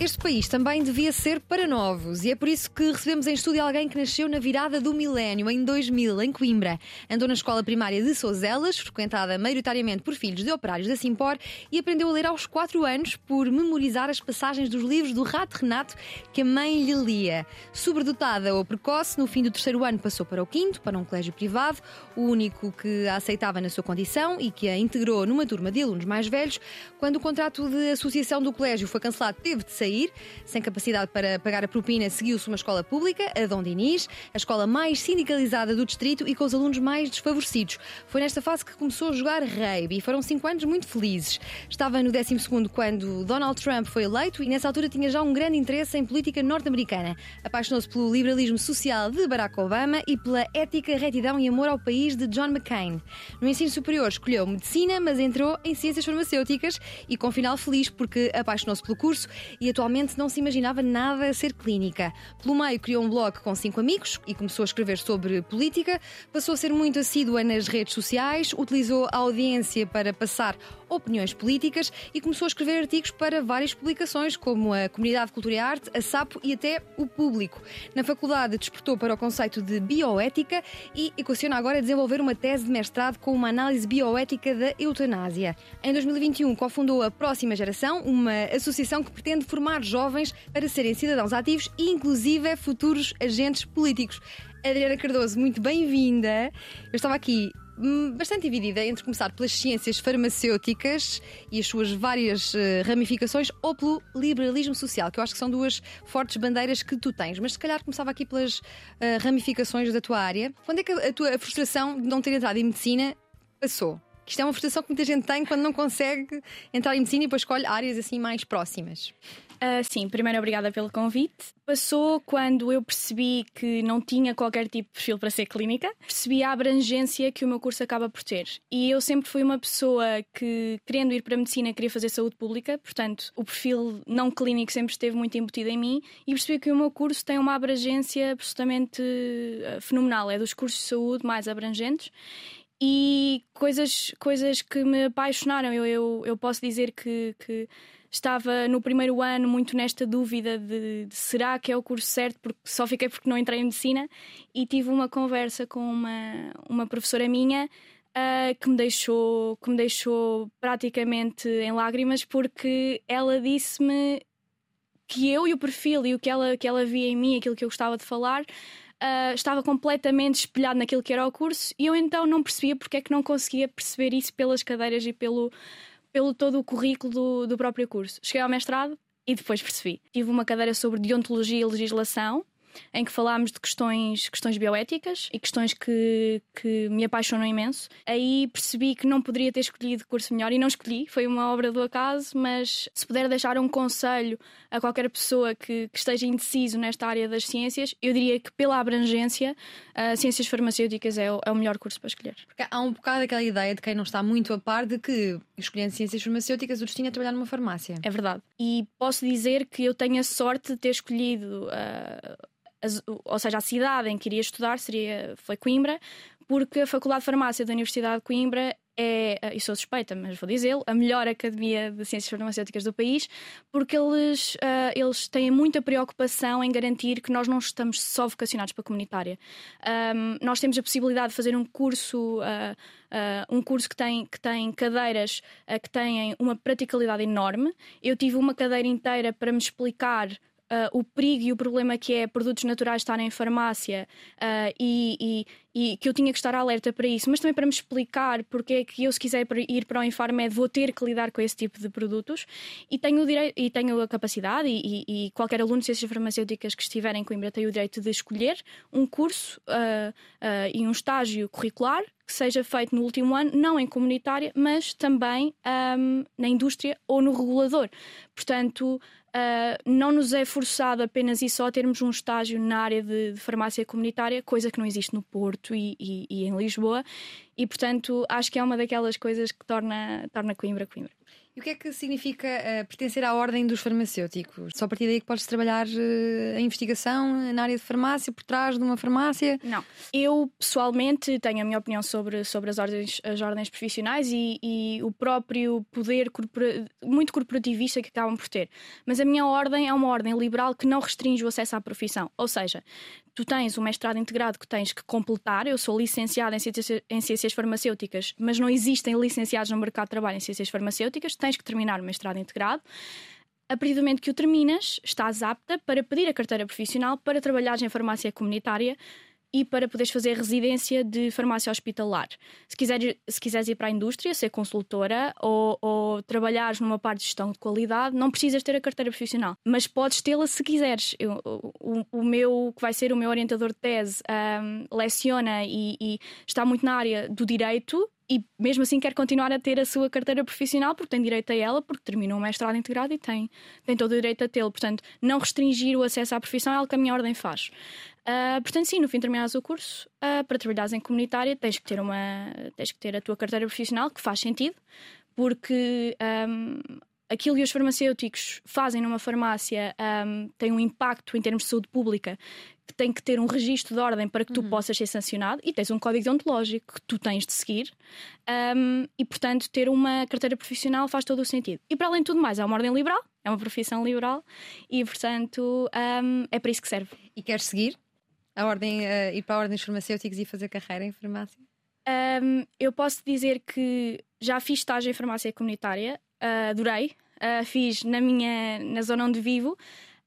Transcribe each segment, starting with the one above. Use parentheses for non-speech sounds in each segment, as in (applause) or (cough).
Este país também devia ser para novos e é por isso que recebemos em estúdio alguém que nasceu na virada do milénio, em 2000, em Coimbra. Andou na escola primária de Sozelas, frequentada maioritariamente por filhos de operários da Simpor e aprendeu a ler aos 4 anos por memorizar as passagens dos livros do Rato Renato que a mãe lhe lia. Sobredotada ou precoce, no fim do terceiro ano passou para o quinto, para um colégio privado, o único que a aceitava na sua condição e que a integrou numa turma de alunos mais velhos. Quando o contrato de associação do colégio foi cancelado, teve de sair sair. Sem capacidade para pagar a propina, seguiu-se uma escola pública, a Dom Dinis, a escola mais sindicalizada do distrito e com os alunos mais desfavorecidos. Foi nesta fase que começou a jogar rugby e foram cinco anos muito felizes. Estava no 12 quando Donald Trump foi eleito e nessa altura tinha já um grande interesse em política norte-americana. Apaixonou-se pelo liberalismo social de Barack Obama e pela ética, retidão e amor ao país de John McCain. No ensino superior escolheu medicina, mas entrou em ciências farmacêuticas e com final feliz porque apaixonou-se pelo curso e atualmente não se imaginava nada a ser clínica. Pelo meio, criou um blog com cinco amigos e começou a escrever sobre política. Passou a ser muito assídua nas redes sociais, utilizou a audiência para passar opiniões políticas e começou a escrever artigos para várias publicações, como a Comunidade de Cultura e Arte, a SAPO e até o Público. Na faculdade, despertou para o conceito de bioética e equaciona agora desenvolver uma tese de mestrado com uma análise bioética da eutanásia. Em 2021, cofundou a Próxima Geração, uma associação que pretende formar jovens para serem cidadãos ativos e, inclusive, futuros agentes políticos. Adriana Cardoso, muito bem-vinda. Eu estava aqui bastante dividida entre começar pelas ciências farmacêuticas e as suas várias uh, ramificações ou pelo liberalismo social, que eu acho que são duas fortes bandeiras que tu tens. Mas se calhar começava aqui pelas uh, ramificações da tua área. Quando é que a tua frustração de não ter entrado em medicina passou? Que isto é uma frustração que muita gente tem quando não consegue entrar em medicina e depois escolhe áreas assim mais próximas. Uh, sim, primeiro obrigada pelo convite. Passou quando eu percebi que não tinha qualquer tipo de perfil para ser clínica, percebi a abrangência que o meu curso acaba por ter. E eu sempre fui uma pessoa que, querendo ir para a medicina, queria fazer saúde pública, portanto, o perfil não clínico sempre esteve muito embutido em mim e percebi que o meu curso tem uma abrangência absolutamente ah, fenomenal. É dos cursos de saúde mais abrangentes e coisas, coisas que me apaixonaram. Eu, eu, eu posso dizer que, que estava no primeiro ano muito nesta dúvida de, de, será que é o curso certo, porque só fiquei porque não entrei em medicina e tive uma conversa com uma, uma professora minha uh, que me deixou que me deixou praticamente em lágrimas porque ela disse-me que eu e o perfil e o que ela, que ela via em mim, aquilo que eu gostava de falar, uh, estava completamente espelhado naquilo que era o curso e eu então não percebia porque é que não conseguia perceber isso pelas cadeiras e pelo pelo todo o currículo do, do próprio curso. Cheguei ao mestrado e depois percebi. Tive uma cadeira sobre deontologia e legislação em que falámos de questões, questões bioéticas e questões que, que me apaixonam imenso. Aí percebi que não poderia ter escolhido curso melhor e não escolhi, foi uma obra do acaso, mas se puder deixar um conselho a qualquer pessoa que, que esteja indeciso nesta área das ciências, eu diria que pela abrangência, uh, ciências farmacêuticas é o, é o melhor curso para escolher. Porque há um bocado aquela ideia de quem não está muito a par de que, escolhendo ciências farmacêuticas, o destino é trabalhar numa farmácia. É verdade. E posso dizer que eu tenho a sorte de ter escolhido. Uh, ou seja, a cidade em que iria estudar seria, foi Coimbra, porque a Faculdade de Farmácia da Universidade de Coimbra é, e sou suspeita, mas vou dizê-lo, a melhor academia de ciências farmacêuticas do país, porque eles, uh, eles têm muita preocupação em garantir que nós não estamos só vocacionados para a comunitária. Um, nós temos a possibilidade de fazer um curso, uh, uh, um curso que tem, que tem cadeiras que têm uma praticalidade enorme. Eu tive uma cadeira inteira para me explicar uh, o perigo e o problema que é produtos naturais estarem em farmácia uh, e, e, e, que eu tinha que estar alerta para isso, mas também para me explicar porque é que eu, se quiser ir para o Infarmed, vou ter que lidar com esse tipo de produtos e tenho, o direito, e tenho a capacidade, e, e qualquer aluno de ciências farmacêuticas que estiver em Coimbra tem o direito de escolher um curso uh, e um estágio curricular que seja feito no último ano, não em comunitária, mas também um, na indústria ou no regulador. Portanto, Uh, não nos é forçado apenas e só termos um estágio na área de, de farmácia comunitária, coisa que não existe no Porto e, e, e, em Lisboa, e portanto acho que é uma daquelas coisas que torna, torna Coimbra Coimbra. E o que é que significa uh, pertencer à ordem dos farmacêuticos? Só a partir daí que podes trabalhar uh, a investigação na área de farmácia, por trás de uma farmácia? Não. Eu, pessoalmente, tenho a minha opinião sobre, sobre as, ordens, as ordens profissionais e, e o próprio poder corpora muito corporativista que acabam por ter. Mas a minha ordem é uma ordem liberal que não restringe o acesso à profissão. Ou seja, tu tens um mestrado integrado que tens que completar. Eu sou licenciada em ciências, em ciências farmacêuticas, mas não existem licenciados no mercado de trabalho em ciências farmacêuticas. Tens que terminar o mestrado integrado. A partir do momento que o terminas, estás apta para pedir a carteira profissional para trabalhar em farmácia comunitária e para poderes fazer residência de farmácia hospitalar. Se quiseres, se quiseres ir para a indústria, ser consultora ou, ou trabalhares numa parte de gestão de qualidade, não precisas ter a carteira profissional, mas podes tê-la se quiseres. Eu, o, o, meu, que vai ser o meu orientador de tese, um, leciona e, e está muito na área do direito e mesmo assim quer continuar a ter a sua carteira profissional porque tem direito a ela, porque terminou o mestrado integrado e tem, tem todo o direito a tê-lo. Portanto, não restringir o acesso à profissão é algo que a minha ordem faz. Uh, portanto, sim, no fim de terminares o curso, uh, para trabalhares em comunitária, tens que ter uma tens que ter a tua carteira profissional, que faz sentido, porque um, aquilo que os farmacêuticos fazem numa farmácia um, tem um impacto em termos de saúde pública que tem que ter um registro de ordem para que tu uhum. possas ser sancionado e tens um código deontológico que tu tens de seguir um, e, portanto, ter uma carteira profissional faz todo o sentido. E, para além de tudo mais, é uma ordem liberal, é uma profissão liberal e, portanto, um, é para isso que serve. E queres seguir a ordem, uh, ir para a ordem dos farmacêuticos e fazer carreira em farmácia? Um, eu posso dizer que já fiz estágio em farmácia comunitária, uh, adorei, uh, fiz na minha na zona onde vivo.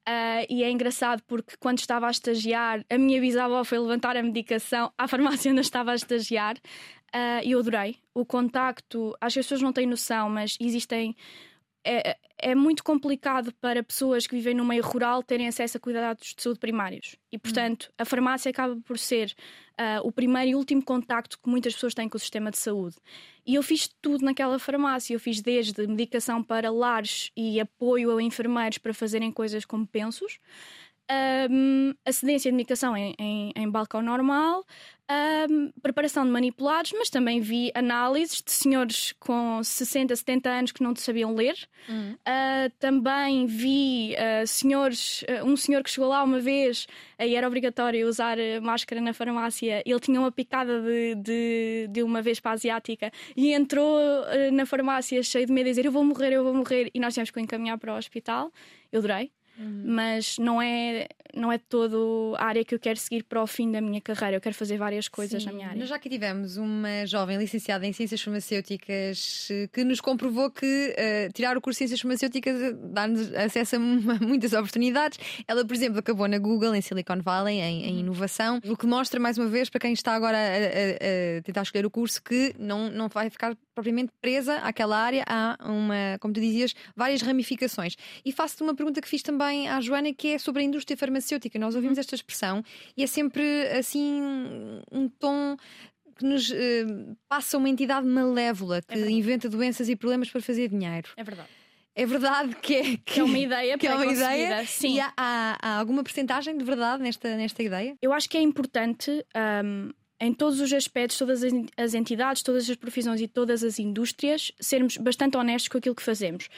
Uh, e é engraçado porque quando estava a estagiar, a minha bisavó foi levantar a medicação à farmácia onde eu estava a estagiar e eu adorei. O contacto, acho que as pessoas não têm noção, mas existem é, é, muito complicado para pessoas que vivem no meio rural terem acesso a cuidados de saúde primários. E, portanto, a farmácia acaba por ser uh, o primeiro e último contacto que muitas pessoas têm com o sistema de saúde. E eu fiz tudo naquela farmácia. Eu fiz desde medicação para lares e apoio a enfermeiros para fazerem coisas como pensos um, a cedência de medicação em, em, em balcão normal, um, preparação de manipulados, mas também vi análises de senhores com 60, 70 anos que não sabiam ler. Uhum. Uh, também vi uh, senhores, uh, um senhor que chegou lá uma vez e era obrigatório usar máscara na farmácia. Ele tinha uma picada de, de, de uma vez para a asiática e entrou na farmácia cheio de medo a dizer: Eu vou morrer, eu vou morrer. E nós tivemos que encaminhar para o hospital. Eu adorei. Uhum. Mas não é, não é todo a área que eu quero seguir para o fim da minha carreira. Eu quero fazer várias coisas Sim. na minha área. Nós já aqui tivemos uma jovem licenciada em Ciências Farmacêuticas eh, que nos comprovou que uh, tirar o curso de Ciências Farmacêuticas eh, dá-nos acesso (laughs) a muitas oportunidades. Ela, por exemplo, acabou na Google, em Silicon Valley, em, em uhum. inovação, o que mostra mais uma vez para quem está agora a, a, a tentar escolher o curso que não, não vai ficar propriamente presa àquela área, há uma, como tu dizias, várias ramificações. E faço-te uma pergunta que fiz também à Joana, que é sobre a indústria farmacêutica. Nós ouvimos uhum. esta expressão e é sempre assim um tom que nos uh, passa uma entidade malévola que é inventa doenças e problemas para fazer dinheiro. É verdade. É verdade que é, que, que é uma ideia, que é uma ideia. Sim. E há, há, há, alguma porcentagem de verdade nesta, nesta ideia? Eu acho que é importante um, em todos os aspectos, todas as entidades, todas as profissões e todas as indústrias, sermos bastante honestos com aquilo que fazemos.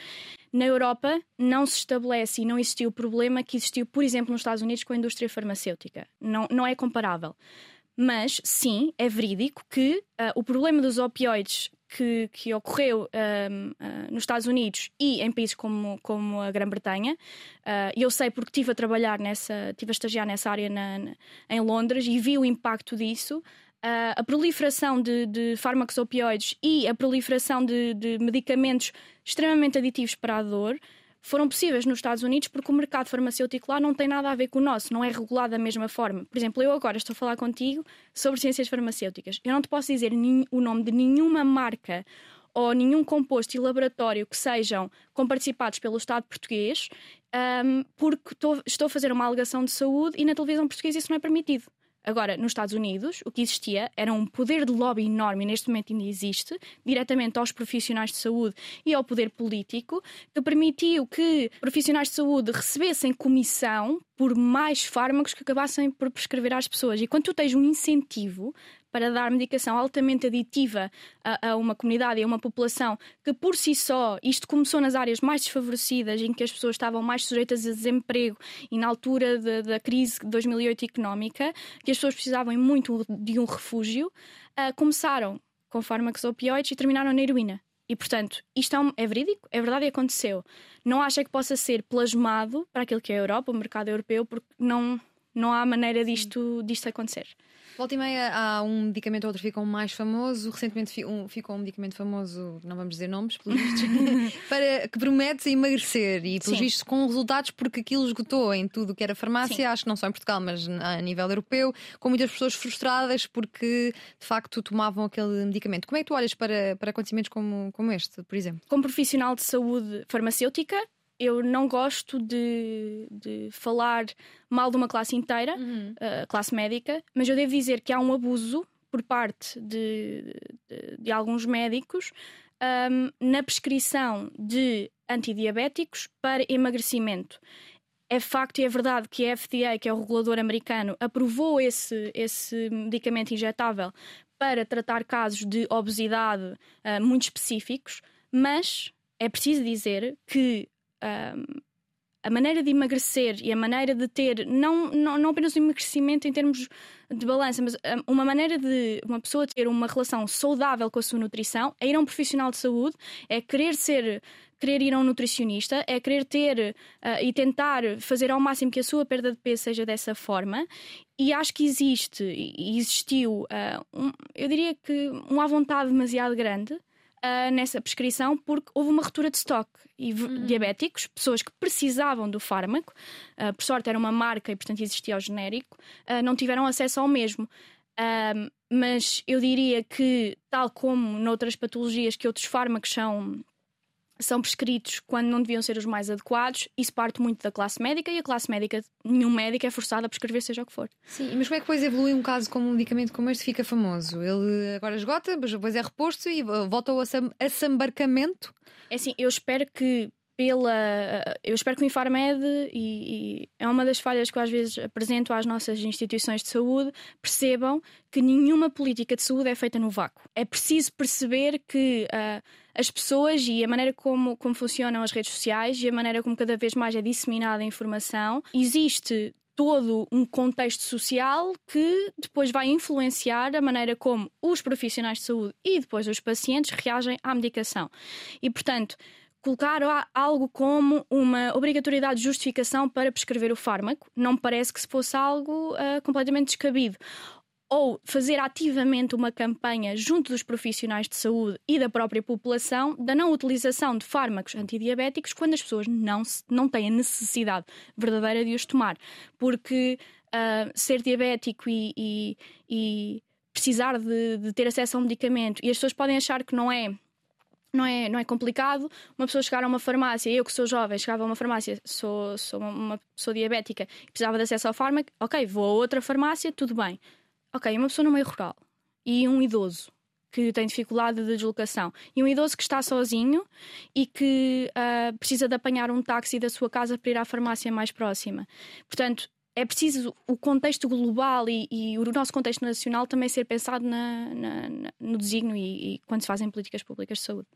Na Europa não se estabelece e não existiu o problema que existiu, por exemplo, nos Estados Unidos com a indústria farmacêutica. Não, não é comparável. Mas sim, é verídico que uh, o problema dos opioides que, que ocorreu uh, nos Estados Unidos e em países como, como a Grã-Bretanha. Uh, eu sei porque estive a trabalhar nessa, estive a estagiar nessa área na, na, em Londres e vi o impacto disso. Uh, a proliferação de, de, fármacos opioides e a proliferação de, de medicamentos extremamente aditivos para a dor foram possíveis nos Estados Unidos porque o mercado farmacêutico lá não tem nada a ver com o nosso, não é regulado da mesma forma. Por exemplo, eu agora estou a falar contigo sobre ciências farmacêuticas. Eu não te posso dizer o nome de nenhuma marca ou nenhum composto e laboratório que sejam comparticipados pelo Estado português, um, porque estou, estou a fazer uma alegação de saúde e na televisão portuguesa isso não é permitido. Agora, nos Estados Unidos, o que existia era um poder de lobby enorme, e neste momento ainda existe, diretamente aos profissionais de saúde e ao poder político, que permitiu que profissionais de saúde recebessem comissão por mais fármacos que acabassem por prescrever às pessoas. E quando tu tens um incentivo para dar medicação altamente aditiva a, a, uma comunidade e a uma população que, por si só, isto começou nas áreas mais desfavorecidas, em que as pessoas estavam mais sujeitas a desemprego e na altura de, da crise de 2008 económica, que as pessoas precisavam muito de um refúgio, uh, começaram com fármacos opioides e terminaram na heroína. E, portanto, isto é, um, é, verídico, é verdade e aconteceu. Não acha que possa ser plasmado para aquilo que é a Europa, o mercado europeu, porque não, não há maneira disto, disto acontecer. Volta e meia há um medicamento ou outro ficam mais famoso. Recentemente um, ficou um medicamento famoso, não vamos dizer nomes, pelos vistos, (laughs) para, que promete emagrecer e pelos Sim. vistos com resultados porque aquilo esgotou em tudo que era farmácia, Sim. acho que não só em Portugal, mas a nível europeu, com muitas pessoas frustradas porque de facto tomavam aquele medicamento. Como é que tu olhas para, para acontecimentos como, como este, por exemplo? Como profissional de saúde farmacêutica, eu não gosto de, de, falar mal de uma classe inteira, uhum. uh, classe médica, mas eu devo dizer que há um abuso por parte de, de, de alguns médicos um, na prescrição de antidiabéticos para emagrecimento. É facto e é verdade que a FDA, que é o regulador americano, aprovou esse, esse medicamento injetável para tratar casos de obesidade uh, muito específicos, mas é preciso dizer que a maneira de emagrecer e a maneira de ter, não, não, não apenas o emagrecimento em termos de balança, mas uma maneira de uma pessoa ter uma relação saudável com a sua nutrição é ir a um profissional de saúde, é querer ser. Querer ir a um nutricionista é querer ter uh, e tentar fazer ao máximo que a sua perda de peso seja dessa forma. E acho que existe e existiu, uh, um, eu diria que uma vontade demasiado grande uh, nessa prescrição porque houve uma ruptura de estoque e uhum. diabéticos, pessoas que precisavam do fármaco, uh, por sorte era uma marca e portanto existia o genérico, uh, não tiveram acesso ao mesmo. mas eu diria que, tal como noutras patologias que outros fármacos são são prescritos quando não deviam ser os mais adequados. Isso parte muito da classe médica e a classe médica, nenhum médico é forçado a prescrever seja o que for. Sim, mas como é que depois evolui um caso como um medicamento como este fica famoso? Ele agora esgota, mas depois é reposto e volta ao assambarcamento? É assim, eu espero que pela. Eu espero que o Infarmed, e, e, é uma das falhas que eu às vezes apresento às nossas instituições de saúde, percebam que nenhuma política de saúde é feita no vácuo. É preciso perceber que uh, as pessoas e a maneira como, como funcionam as redes sociais e a maneira como cada vez mais é disseminada a informação, existe todo um contexto social que depois vai influenciar a maneira como os profissionais de saúde e depois os pacientes reagem à medicação. E, portanto, colocar algo como uma obrigatoriedade de justificação para prescrever o fármaco não me parece que se fosse algo uh, completamente descabido. Ou fazer ativamente uma campanha junto dos profissionais de saúde e da própria população da não utilização de fármacos antidiabéticos quando as pessoas não, não têm a necessidade verdadeira de os tomar. Porque uh, ser diabético e, e, e precisar de, de ter acesso a um medicamento e as pessoas podem achar que não é não é, não é complicado uma pessoa chegar a uma farmácia, eu que sou jovem, chegava a uma farmácia, sou, sou uma pessoa diabética e precisava de acesso ao fármaco, ok, vou a outra farmácia, tudo bem. Ok, uma pessoa no meio rural e um idoso que tem dificuldade de deslocação e um idoso que está sozinho e que uh, precisa de apanhar um táxi da sua casa para ir à farmácia mais próxima. Portanto, é preciso o contexto global e, e, o nosso contexto nacional também ser pensado na, na, no designo e, e, quando se fazem políticas públicas de saúde.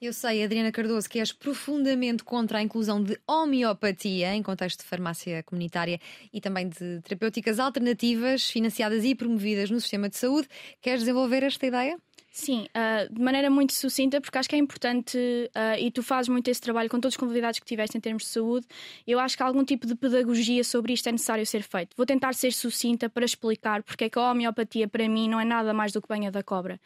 Eu sei, Adriana Cardoso, que és profundamente contra a inclusão de homeopatia em contexto de farmácia comunitária e também de terapêuticas alternativas financiadas e promovidas no sistema de saúde. Queres desenvolver esta ideia? Sim, uh, de maneira muito sucinta, porque acho que é importante, uh, e tu fazes muito esse trabalho com todos os convidados que tiveste em termos de saúde, eu acho que algum tipo de pedagogia sobre isto é necessário ser feito. Vou tentar ser sucinta para explicar porque é que a homeopatia, para mim, não é nada mais do que banha da cobra.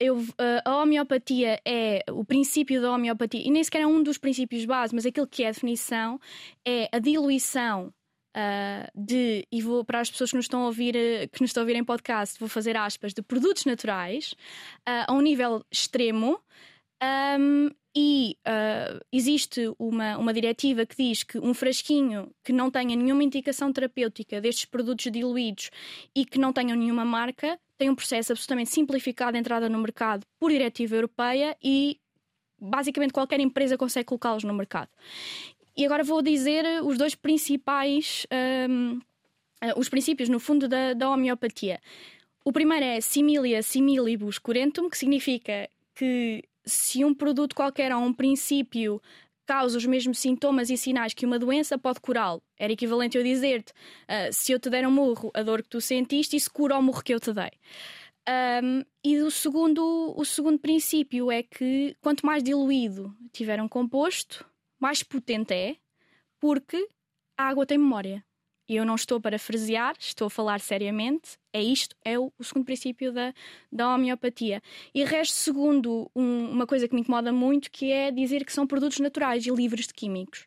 Eu, uh, a homeopatia é o princípio da homeopatia, e nem sequer é um dos princípios básicos, mas aquilo que é a definição é a diluição uh, de, e vou para as pessoas que nos estão a ouvir, uh, que nos estão a ouvir em podcast, vou fazer aspas, de produtos naturais uh, a um nível extremo. Um, e uh, existe uma, uma diretiva que diz que um frasquinho que não tenha nenhuma indicação terapêutica destes produtos diluídos e que não tenham nenhuma marca tem um processo absolutamente simplificado de entrada no mercado por diretiva europeia e basicamente qualquer empresa consegue colocá-los no mercado. E agora vou dizer os dois principais, um, uh, os princípios, no fundo, da, da homeopatia. O primeiro é similia similibus curentum, que significa que se um produto qualquer a um princípio causa os mesmos sintomas e sinais que uma doença, pode curá-lo. Era equivalente eu dizer-te: uh, se eu te der um murro, a dor que tu sentiste, isso cura o murro que eu te dei. Um, e o segundo, o segundo princípio é que quanto mais diluído tiver um composto, mais potente é, porque a água tem memória. E eu não estou para frasear, estou a falar seriamente. É isto, é o, o segundo princípio da, da homeopatia. E resto, segundo um, uma coisa que me incomoda muito, que é dizer que são produtos naturais e livres de químicos.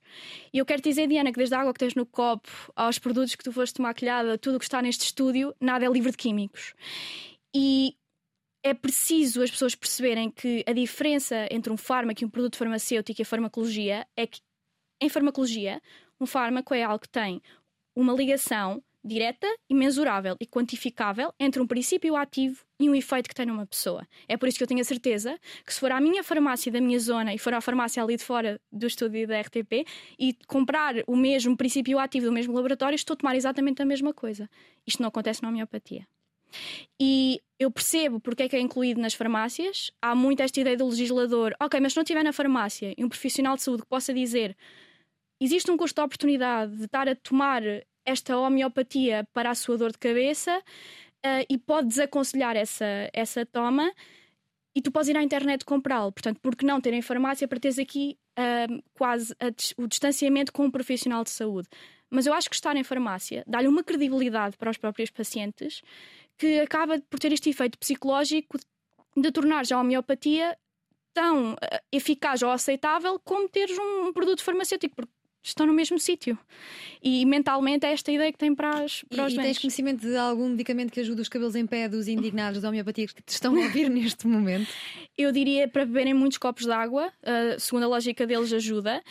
E eu quero dizer, Diana, que desde a água que tens no copo, aos produtos que tu foste maquilhada, tudo o que está neste estúdio, nada é livre de químicos. E é preciso as pessoas perceberem que a diferença entre um fármaco e um produto farmacêutico e a farmacologia é que, em farmacologia, um fármaco é algo que tem uma ligação direta e mensurável e quantificável entre um princípio ativo e um efeito que tem numa pessoa. É por isso que eu tenho a certeza que se for à minha farmácia da minha zona e for à farmácia ali de fora do estúdio da RTP e comprar o mesmo princípio ativo do mesmo laboratório, estou a tomar exatamente a mesma coisa. Isto não acontece na homeopatia. E eu percebo porque é que é incluído nas farmácias. Há muito esta ideia do legislador, ok, mas se não estiver na farmácia e um profissional de saúde que possa dizer existe um custo de oportunidade de estar a tomar esta homeopatia para a sua dor de cabeça uh, e pode desaconselhar essa, essa toma e tu podes ir à internet comprá-lo. Portanto, por que não ter em farmácia para teres aqui uh, quase o distanciamento com um profissional de saúde? Mas eu acho que estar em farmácia dá-lhe uma credibilidade para os próprios pacientes que acaba por ter este efeito psicológico de tornar já a homeopatia tão uh, eficaz ou aceitável como teres um, produto farmacêutico, porque estão no mesmo sítio. E mentalmente é esta ideia que tem para, as, para e, os E tens conhecimento de algum medicamento que ajude os cabelos em pé dos indignados da homeopatia que te estão a ouvir (laughs) neste momento? Eu diria para beberem muitos copos de água, uh, segundo a lógica deles, ajuda.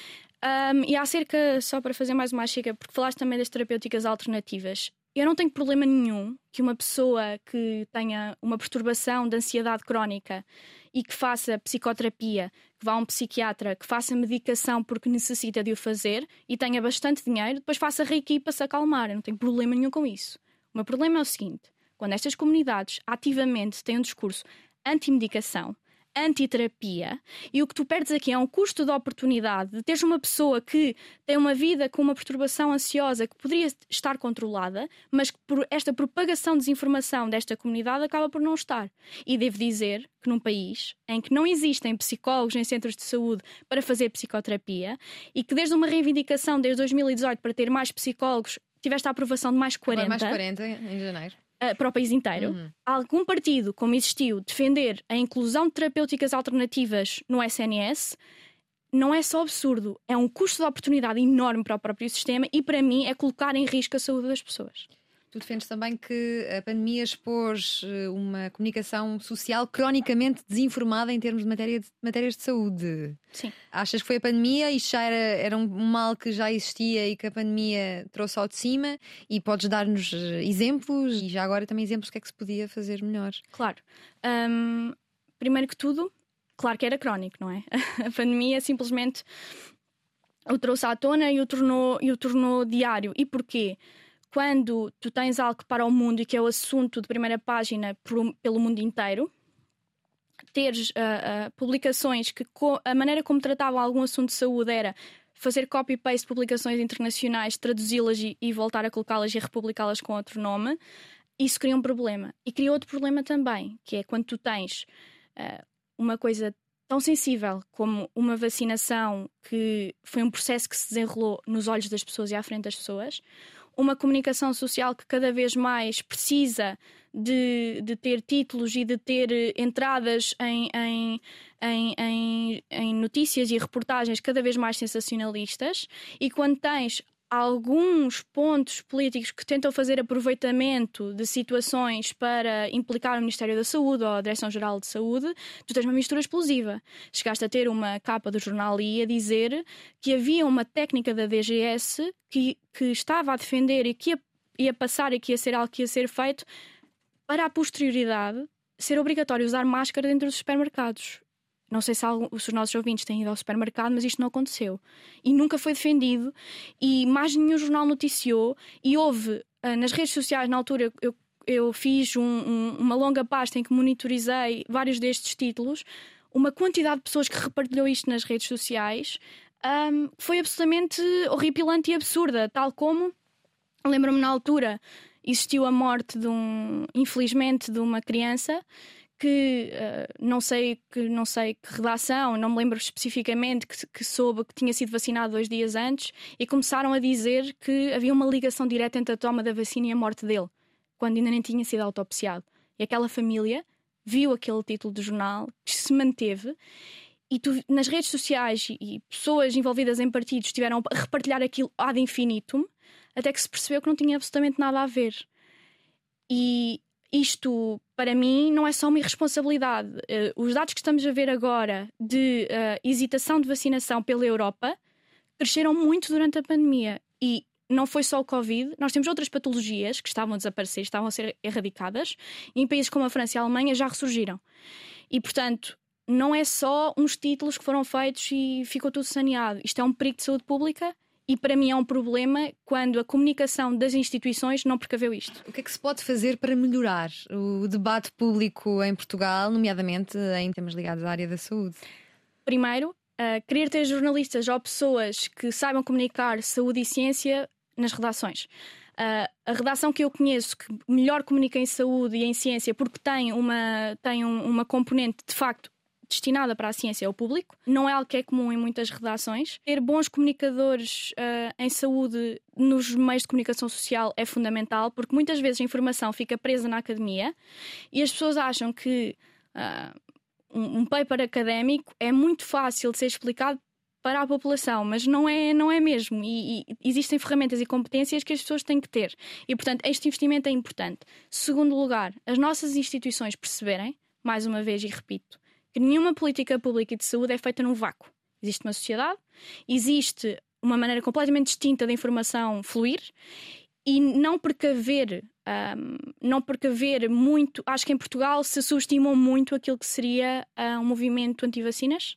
Um, e acerca, só para fazer mais uma chica, porque falaste também das terapêuticas alternativas. Eu não tenho problema nenhum que uma pessoa que tenha uma perturbação de ansiedade crónica e que faça psicoterapia, que vá a um psiquiatra, que faça medicação porque necessita de o fazer e tenha bastante dinheiro, depois faça reiki para se acalmar. Eu não tenho problema nenhum com isso. O meu problema é o seguinte: quando estas comunidades ativamente têm um discurso anti-medicação, antiterapia e o que tu perdes aqui é um custo de oportunidade de teres uma pessoa que tem uma vida com uma perturbação ansiosa que poderia estar controlada, mas que por esta propagação de desinformação desta comunidade acaba por não estar. E devo dizer que num país em que não existem psicólogos em centros de saúde para fazer psicoterapia e que desde uma reivindicação desde 2018 para ter mais psicólogos tiveste a aprovação de mais 40. Mais 40 em janeiro uh, para o país inteiro, uhum. algum partido, como existiu, defender a inclusão de terapêuticas alternativas no SNS, não é só absurdo, é um custo de oportunidade enorme para o próprio sistema e, para mim, é colocar em risco a saúde das pessoas. Tu defendes também que a pandemia expôs eh, uma comunicação social cronicamente desinformada em termos de, matéria de matérias de saúde. Sim. Achas que foi a pandemia? Isto já era, era um mal que já existia e que a pandemia trouxe ao de cima? E podes dar-nos eh, exemplos e já agora também exemplos do que é que se podia fazer melhor? Claro. Um, primeiro que tudo, claro que era crónico, não é? (laughs) A pandemia simplesmente o trouxe à tona e o tornou, e o tornou diário. E porquê? Quando tu tens algo para o mundo e que é o assunto de primeira página pelo mundo inteiro, teres uh, uh, publicações que a maneira como tratavam algum assunto de saúde era fazer copy-paste de publicações internacionais, traduzi-las e, e, voltar a colocá-las e republicá-las com outro nome, isso cria um problema. E cria outro problema também, que é quando tu tens uh, uma coisa tão sensível como uma vacinação que foi um processo que se desenrolou nos olhos das pessoas e à frente das pessoas, uma comunicação social que cada vez mais precisa de, de ter títulos e de ter eh, entradas em, em, em, em, em notícias e reportagens cada vez mais sensacionalistas, e quando tens alguns pontos políticos que tentam fazer aproveitamento de situações para implicar o Ministério da Saúde ou a Direção-Geral de Saúde, tu tens uma mistura explosiva. Chegaste a ter uma capa do jornal I a dizer que havia uma técnica da DGS que, que estava a defender e que ia, ia passar e que ia ser algo que ia ser feito para a posterioridade ser obrigatório usar máscara dentro dos supermercados. Não sei se, algum, se, os nossos ouvintes têm ido ao supermercado, mas isto não aconteceu. E nunca foi defendido, e mais nenhum jornal noticiou. E houve, uh, nas redes sociais, na altura, eu, eu fiz um, um, uma longa pasta em que monitorizei vários destes títulos. Uma quantidade de pessoas que repartilhou isto nas redes sociais um, foi absolutamente horripilante e absurda. Tal como, lembro-me na altura, existiu a morte de um, infelizmente, de uma criança que uh, não sei que não sei que redação, não me lembro especificamente que, que, soube que tinha sido vacinado dois dias antes e começaram a dizer que havia uma ligação direta entre a toma da vacina e a morte dele, quando ainda nem tinha sido autopsiado. E aquela família viu aquele título de jornal que se manteve e tu, nas redes sociais e, e pessoas envolvidas em partidos estiveram a repartilhar aquilo ad infinitum até que se percebeu que não tinha absolutamente nada a ver. E isto, para mim, não é só uma irresponsabilidade. Uh, os dados que estamos a ver agora de uh, hesitação de vacinação pela Europa cresceram muito durante a pandemia. E não foi só o Covid, nós temos outras patologias que estavam a desaparecer, estavam a ser erradicadas, e em países como a França e a Alemanha já ressurgiram. E, portanto, não é só uns títulos que foram feitos e ficou tudo saneado. Isto é um perigo de saúde pública e para mim é um problema quando a comunicação das instituições não precaveu isto. O que é que se pode fazer para melhorar o debate público em Portugal, nomeadamente em temas ligados à área da saúde? Primeiro, uh, querer ter jornalistas ou pessoas que saibam comunicar saúde e ciência nas redações. Uh, a redação que eu conheço que melhor comunica em saúde e em ciência porque tem uma, tem um, uma componente de facto destinada para a ciência ao público. Não é algo que é comum em muitas redações. Ter bons comunicadores uh, em saúde nos meios de comunicação social é fundamental, porque muitas vezes a informação fica presa na academia e as pessoas acham que uh, um, um paper académico é muito fácil de ser explicado para a população, mas não é, não é mesmo. E, e, existem ferramentas e competências que as pessoas têm que ter. E, portanto, este investimento é importante. Segundo lugar, as nossas instituições perceberem, mais uma vez e repito, que nenhuma política pública de saúde é feita num vácuo. Existe uma sociedade, existe uma maneira completamente distinta da informação fluir e não precaver, um, não precaver muito. Acho que em Portugal se subestimou muito aquilo que seria uh, um movimento anti-vacinas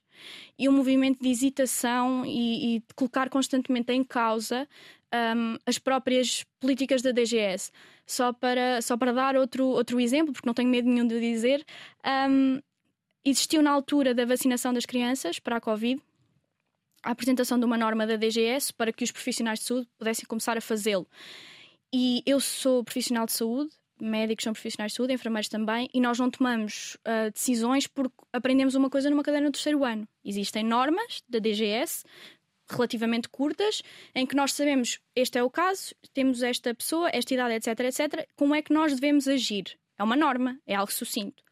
e um movimento de hesitação e, e de colocar constantemente em causa um, as próprias políticas da DGS. Só para, só para dar outro, outro exemplo, porque não tenho medo nenhum de dizer, um, Existiu na altura da vacinação das crianças para a Covid a apresentação de uma norma da DGS para que os profissionais de saúde pudessem começar a fazê-lo. E eu sou profissional de saúde, médicos são profissionais de saúde, enfermeiros também, e nós não tomamos uh, decisões porque aprendemos uma coisa numa cadeira no terceiro ano. Existem normas da DGS relativamente curtas em que nós sabemos este é o caso, temos esta pessoa, esta idade, etc, etc. Como é que nós devemos agir? É uma norma, é algo sucinto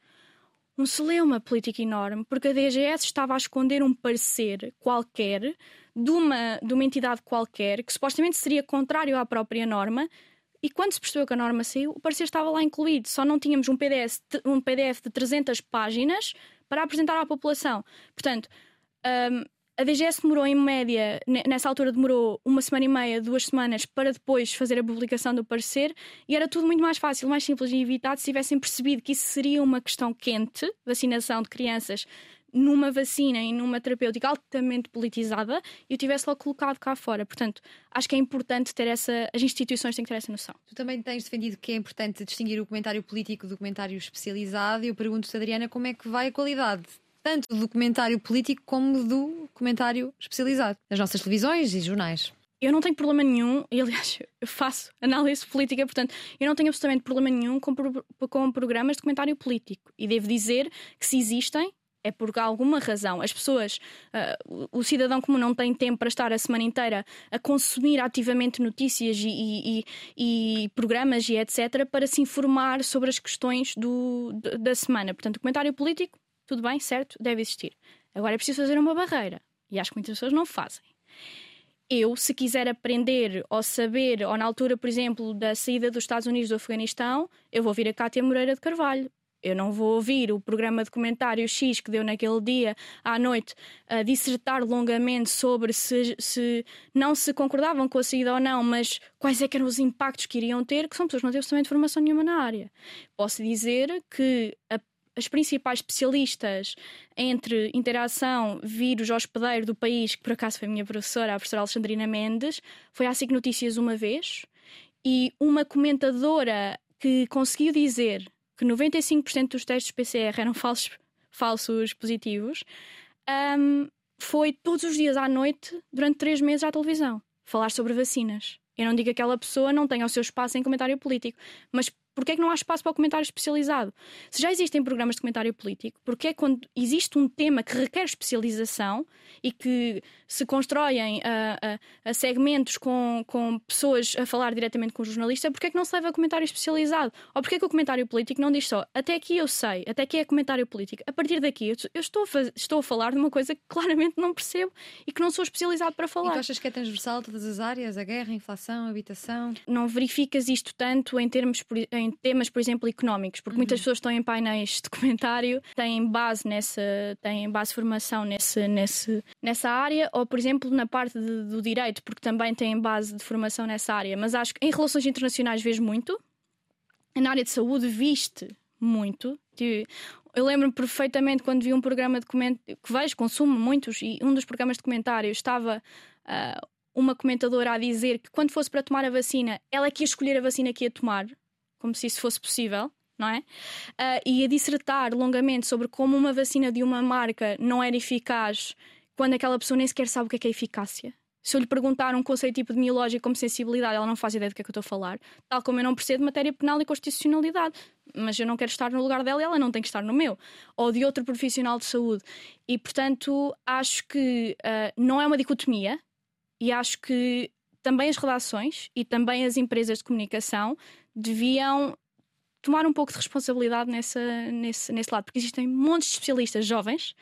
um celeuma político enorme, porque a DGS estava a esconder um parecer qualquer de uma, de uma entidade qualquer que supostamente seria contrário à própria norma. E quando se percebeu que a norma saiu, o parecer estava lá incluído. Só não tínhamos um PDF, um PDF de 300 páginas para apresentar à população. Portanto, um, a DGS demorou, em média, nessa altura demorou uma semana e meia, duas semanas, para depois fazer a publicação do parecer, e era tudo muito mais fácil, mais simples e evitado se tivessem percebido que isso seria uma questão quente, vacinação de crianças, numa vacina e numa terapêutica altamente politizada e o tivesse logo colocado cá fora. Portanto, acho que é importante ter essa. As instituições têm que ter essa noção. Tu também tens defendido que é importante distinguir o comentário político do comentário especializado e eu pergunto-te, Adriana, como é que vai a qualidade tanto do documentário político como do documentário especializado, nas nossas televisões e jornais. Eu não tenho problema nenhum, (laughs) e aliás, eu faço análise política, portanto, eu não tenho absolutamente problema nenhum com, com programas de documentário político. E devo dizer que se existem, é por alguma razão. As pessoas, uh, o cidadão comum não tem tempo para estar a semana inteira a consumir ativamente notícias e, e, e, e programas e etc. para se informar sobre as questões do, da semana. Portanto, comentário político tudo bem, certo, deve existir. Agora é preciso fazer uma barreira. E acho que muitas pessoas não fazem. eu, se quiser aprender ou saber, ou na altura, por exemplo, da saída dos Estados Unidos do Afeganistão, eu vou vir a Cátia Moreira de Carvalho. Eu não vou ouvir o programa de comentário X que deu naquele dia à noite a dissertar longamente sobre se, se não se concordavam com a saída ou não, mas quais é eram os impactos que iriam ter, que são pessoas que não têm absolutamente formação nenhuma na área. Posso dizer que a as principais especialistas entre interação, vírus, hospedeiro do país, que por acaso foi a minha professora, a professora Alexandrina Mendes, foi à SIC Notícias uma vez, e uma comentadora que conseguiu dizer que 95% dos testes PCR eram falsos, falsos positivos, um, foi todos os dias à noite, durante três meses, à televisão, falar sobre vacinas. Eu não digo que aquela pessoa não tenha o seu espaço em comentário político, mas Porquê é que não há espaço para o comentário especializado? Se já existem programas de comentário político, porquê é quando existe um tema que requer especialização e que se constroem a, a, a segmentos com, com pessoas a falar diretamente com o jornalista, porquê é que não se leva a comentário especializado? Ou porquê é que o comentário político não diz só até aqui eu sei, até aqui é comentário político, a partir daqui eu, estou, a estou a falar de uma coisa que claramente não percebo e que não sou especializado para falar. E tu achas que é transversal todas as áreas? A guerra, a inflação, a habitação? Não verificas isto tanto em termos em em temas, por exemplo, económicos, porque uhum. muitas pessoas estão em painéis de comentário, têm base nessa, têm base de formação nesse, nesse, nessa área, ou por exemplo na parte de, do direito, porque também têm base de formação nessa área. Mas acho que em relações internacionais vejo muito, na área de saúde viste muito. Eu lembro-me perfeitamente quando vi um programa de comentário que vejo, consumo muitos, e um dos programas de comentário estava. Uh, uma comentadora a dizer que quando fosse para tomar a vacina, ela é que ia escolher a vacina que ia tomar como se isso fosse possível. Não é? Uh, e a dissertar longamente sobre como uma vacina de uma marca não era eficaz quando aquela pessoa nem sequer sabe o que é, que é eficácia. Se eu lhe perguntar um conceito epidemiológico como sensibilidade, ela não faz ideia do que é que eu estou a falar, tal como eu não percebo matéria penal e constitucionalidade. Mas eu não quero estar no lugar dela e ela não tem que estar no meu. Ou de outro profissional de saúde. E, portanto, acho que uh, não é uma dicotomia e acho que também as redações e também as empresas de comunicação deviam tomar um pouco de responsabilidade nessa, nesse, nesse lado, porque existem montes de especialistas jovens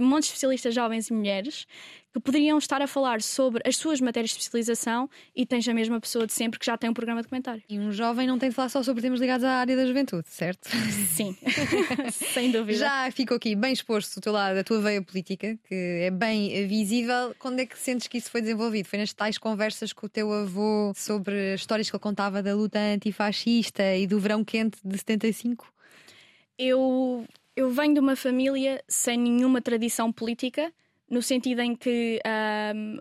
montes de especialistas jovens e mulheres que poderiam estar a falar sobre as suas matérias de especialização e tens a mesma pessoa de sempre que já tem um programa de comentário. E um jovem não tem de falar só sobre temas ligados à área da juventude, certo? (laughs) Sim, (laughs) sem dúvida. Já ficou aqui bem exposto o teu lado, a tua veia política, que é bem visível. Quando é que sentes que isso foi desenvolvido? Foi nas tais conversas com o teu avô sobre as histórias que ele contava da luta antifascista e do verão quente de 75? Eu eu venho de uma família sem nenhuma tradição política, no sentido em que um,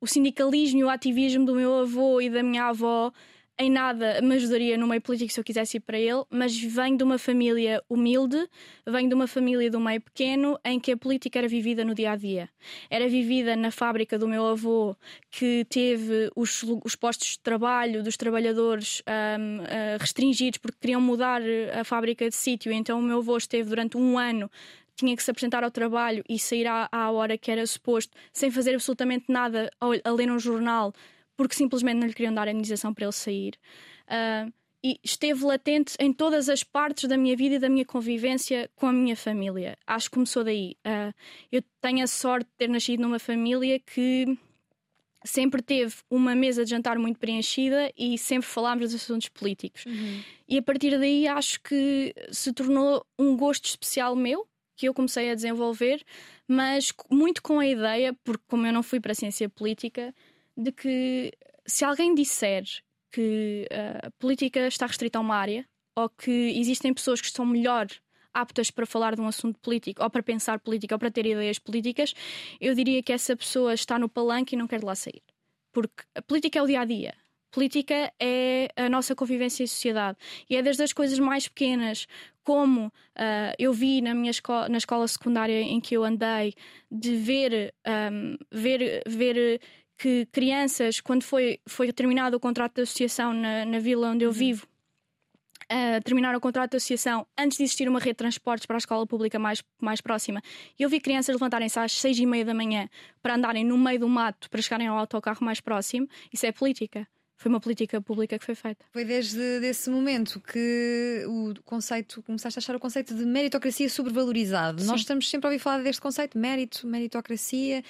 o sindicalismo e o ativismo do meu avô e da minha avó em nada me ajudaria no meio político se eu quisesse ir para ele, mas venho de uma família humilde, venho de uma família do meio pequeno em que a política era vivida no dia a dia. Era vivida na fábrica do meu avô, que teve os, os postos de trabalho dos trabalhadores um, uh, restringidos porque queriam mudar a fábrica de sítio, então o meu avô esteve durante um ano tinha que se apresentar ao trabalho e sair à, à, hora que era suposto, sem fazer absolutamente nada, a ler um jornal, porque simplesmente não lhe queriam dar a indenização para ele sair. Uh, e esteve latente em todas as partes da minha vida e da minha convivência com a minha família. Acho que começou daí. Uh, eu tenho a sorte de ter nascido numa família que sempre teve uma mesa de jantar muito preenchida e sempre falámos dos assuntos políticos. Uhum. E a partir daí acho que se tornou um gosto especial meu, que eu comecei a desenvolver, mas muito com a ideia, porque como eu não fui para a ciência política, de que se alguém disser que a política está restrita a uma área ou que existem pessoas que estão melhor aptas para falar de um assunto político ou para pensar política ou para ter ideias políticas, eu diria que essa pessoa está no palanque e não quer de lá sair. Porque a política é o dia a dia. Política é a nossa convivência em sociedade e é desde as coisas mais pequenas, como uh, eu vi na minha escola, na escola secundária em que eu andei, de ver, um, ver, ver que crianças, quando foi, foi terminado o contrato de associação na, na vila onde eu uhum. vivo, uh, terminaram o contrato de associação antes de existir uma rede de transportes para a escola pública mais, mais próxima. Eu vi crianças levantarem-se às seis e meia da manhã para andarem no meio do mato para chegarem ao autocarro mais próximo. Isso é política. Foi uma política pública que foi feita. Foi desde esse momento que o conceito, começaste a achar o conceito de meritocracia sobrevalorizado. Sim. Nós estamos sempre a ouvir falar deste conceito, mérito, meritocracia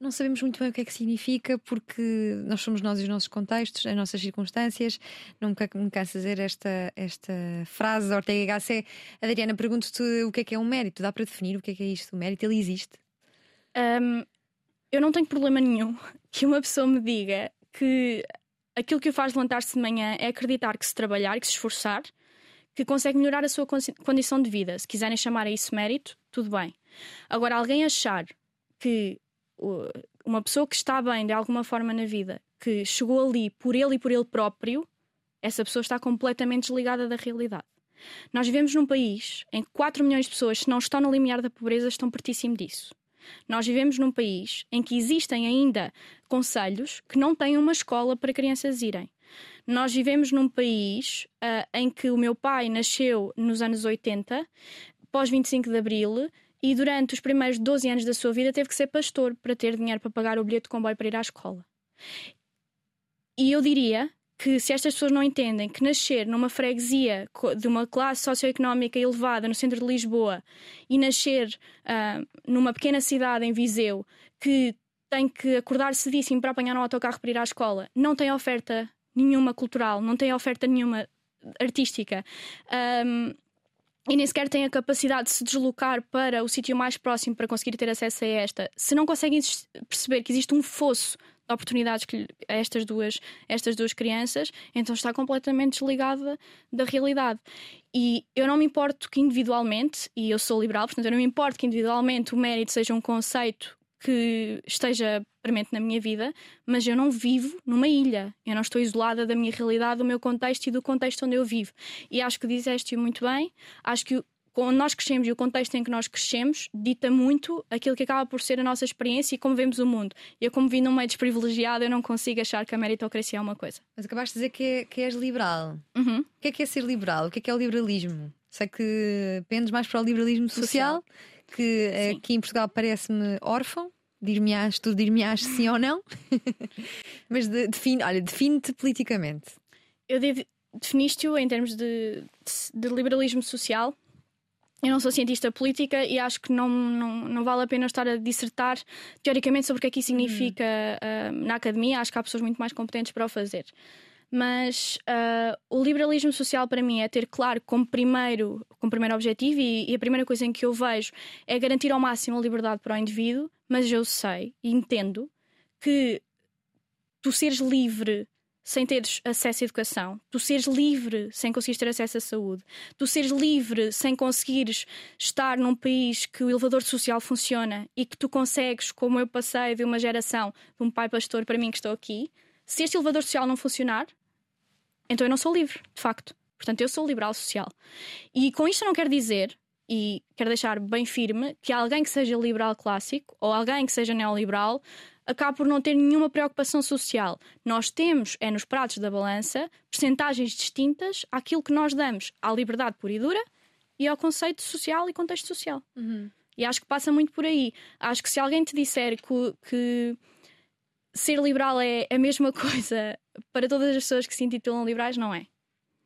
não sabemos muito bem o que é que significa, porque nós somos nós e os nossos contextos, as nossas circunstâncias. Nunca me canso de dizer esta, esta frase da Ortega Gasset. Adriana, pergunto-te o que é que é um mérito. Dá para definir o que é que é isto? O mérito, ele existe? Um, eu não tenho problema nenhum (laughs) que uma pessoa me diga que aquilo que o faz levantar-se de manhã é acreditar que se trabalhar, que se esforçar, que consegue melhorar a sua condição de vida. Se quiserem chamar a isso mérito, tudo bem. Agora, alguém achar que uma pessoa que está bem de alguma forma na vida, que chegou ali por ele e por ele próprio, essa pessoa está completamente desligada da realidade. Nós vivemos num país em que 4 milhões de pessoas, se não estão no limiar da pobreza, estão pertíssimo disso. Nós vivemos num país em que existem ainda conselhos que não têm uma escola para crianças irem. Nós vivemos num país uh, em que o meu pai nasceu nos anos 80, pós 25 de Abril, e durante os primeiros 12 anos da sua vida teve que ser pastor para ter dinheiro para pagar o bilhete de comboio para ir à escola. E eu diria que se estas pessoas não entendem que nascer numa freguesia de uma classe socioeconómica elevada no centro de Lisboa e nascer uh, numa pequena cidade em Viseu que tem que acordar cedíssimo para apanhar um autocarro para ir à escola, não tem oferta nenhuma cultural, não tem oferta nenhuma artística. Um, ah, e nem sequer têm a capacidade de se deslocar para o sítio mais próximo para conseguir ter acesso a esta, se não conseguem perceber que existe um fosso de oportunidades que, a estas duas, estas duas crianças, então está completamente desligada da realidade. E eu não me importo que individualmente, e eu sou liberal, portanto, eu não me importo que individualmente o mérito seja um conceito que esteja premente na minha vida, mas eu não vivo numa ilha. Eu não estou isolada da minha realidade, do meu contexto e do contexto onde eu vivo. E acho que disseste muito bem. Acho que onde nós crescemos e o contexto em que nós crescemos dita muito aquilo que acaba por ser a nossa experiência e como vemos o mundo. Eu, como vim num meio desprivilegiado, eu não consigo achar que a meritocracia é uma coisa. Mas acabaste de dizer que, é, que és liberal. Uhum. O que é que é ser liberal? O que é que é o liberalismo? Sei que pendes mais para o liberalismo social. social que Sim. aqui em Portugal parece-me órfão. Dir-me-ás, tu dir-me-ás sim ou não. (laughs) Mas de, define, olha, define-te politicamente. Eu definiste-o em termos de, de, liberalismo social. Eu não sou cientista política e acho que não, não, não vale a pena estar a dissertar teoricamente sobre o que é que isso significa uh, na academia. Acho que há pessoas muito mais competentes para o fazer. Mas uh, o liberalismo social para mim é ter claro como primeiro, como primeiro objetivo, e, e, a primeira coisa em que eu vejo é garantir ao máximo a liberdade para o indivíduo, mas eu sei e entendo que tu seres livre sem teres acesso à educação, tu seres livre sem conseguires ter acesso à saúde, tu seres livre sem conseguires estar num país que o elevador social funciona e que tu consegues, como eu passei de uma geração de um pai pastor para mim que estou aqui, se este elevador social não funcionar, então eu não sou livre, de facto. Portanto, eu sou liberal social. E com isto eu não quero dizer, e quero deixar bem firme, que alguém que seja liberal clássico ou alguém que seja neoliberal acaba por não ter nenhuma preocupação social. Nós temos, é nos pratos da balança, percentagens distintas àquilo que nós damos à liberdade pura e dura e ao conceito social e contexto social. Uhum. E acho que passa muito por aí. Acho que se alguém te disser que, que ser liberal é a mesma coisa (laughs) para todas as pessoas que se intitulam liberais, não é.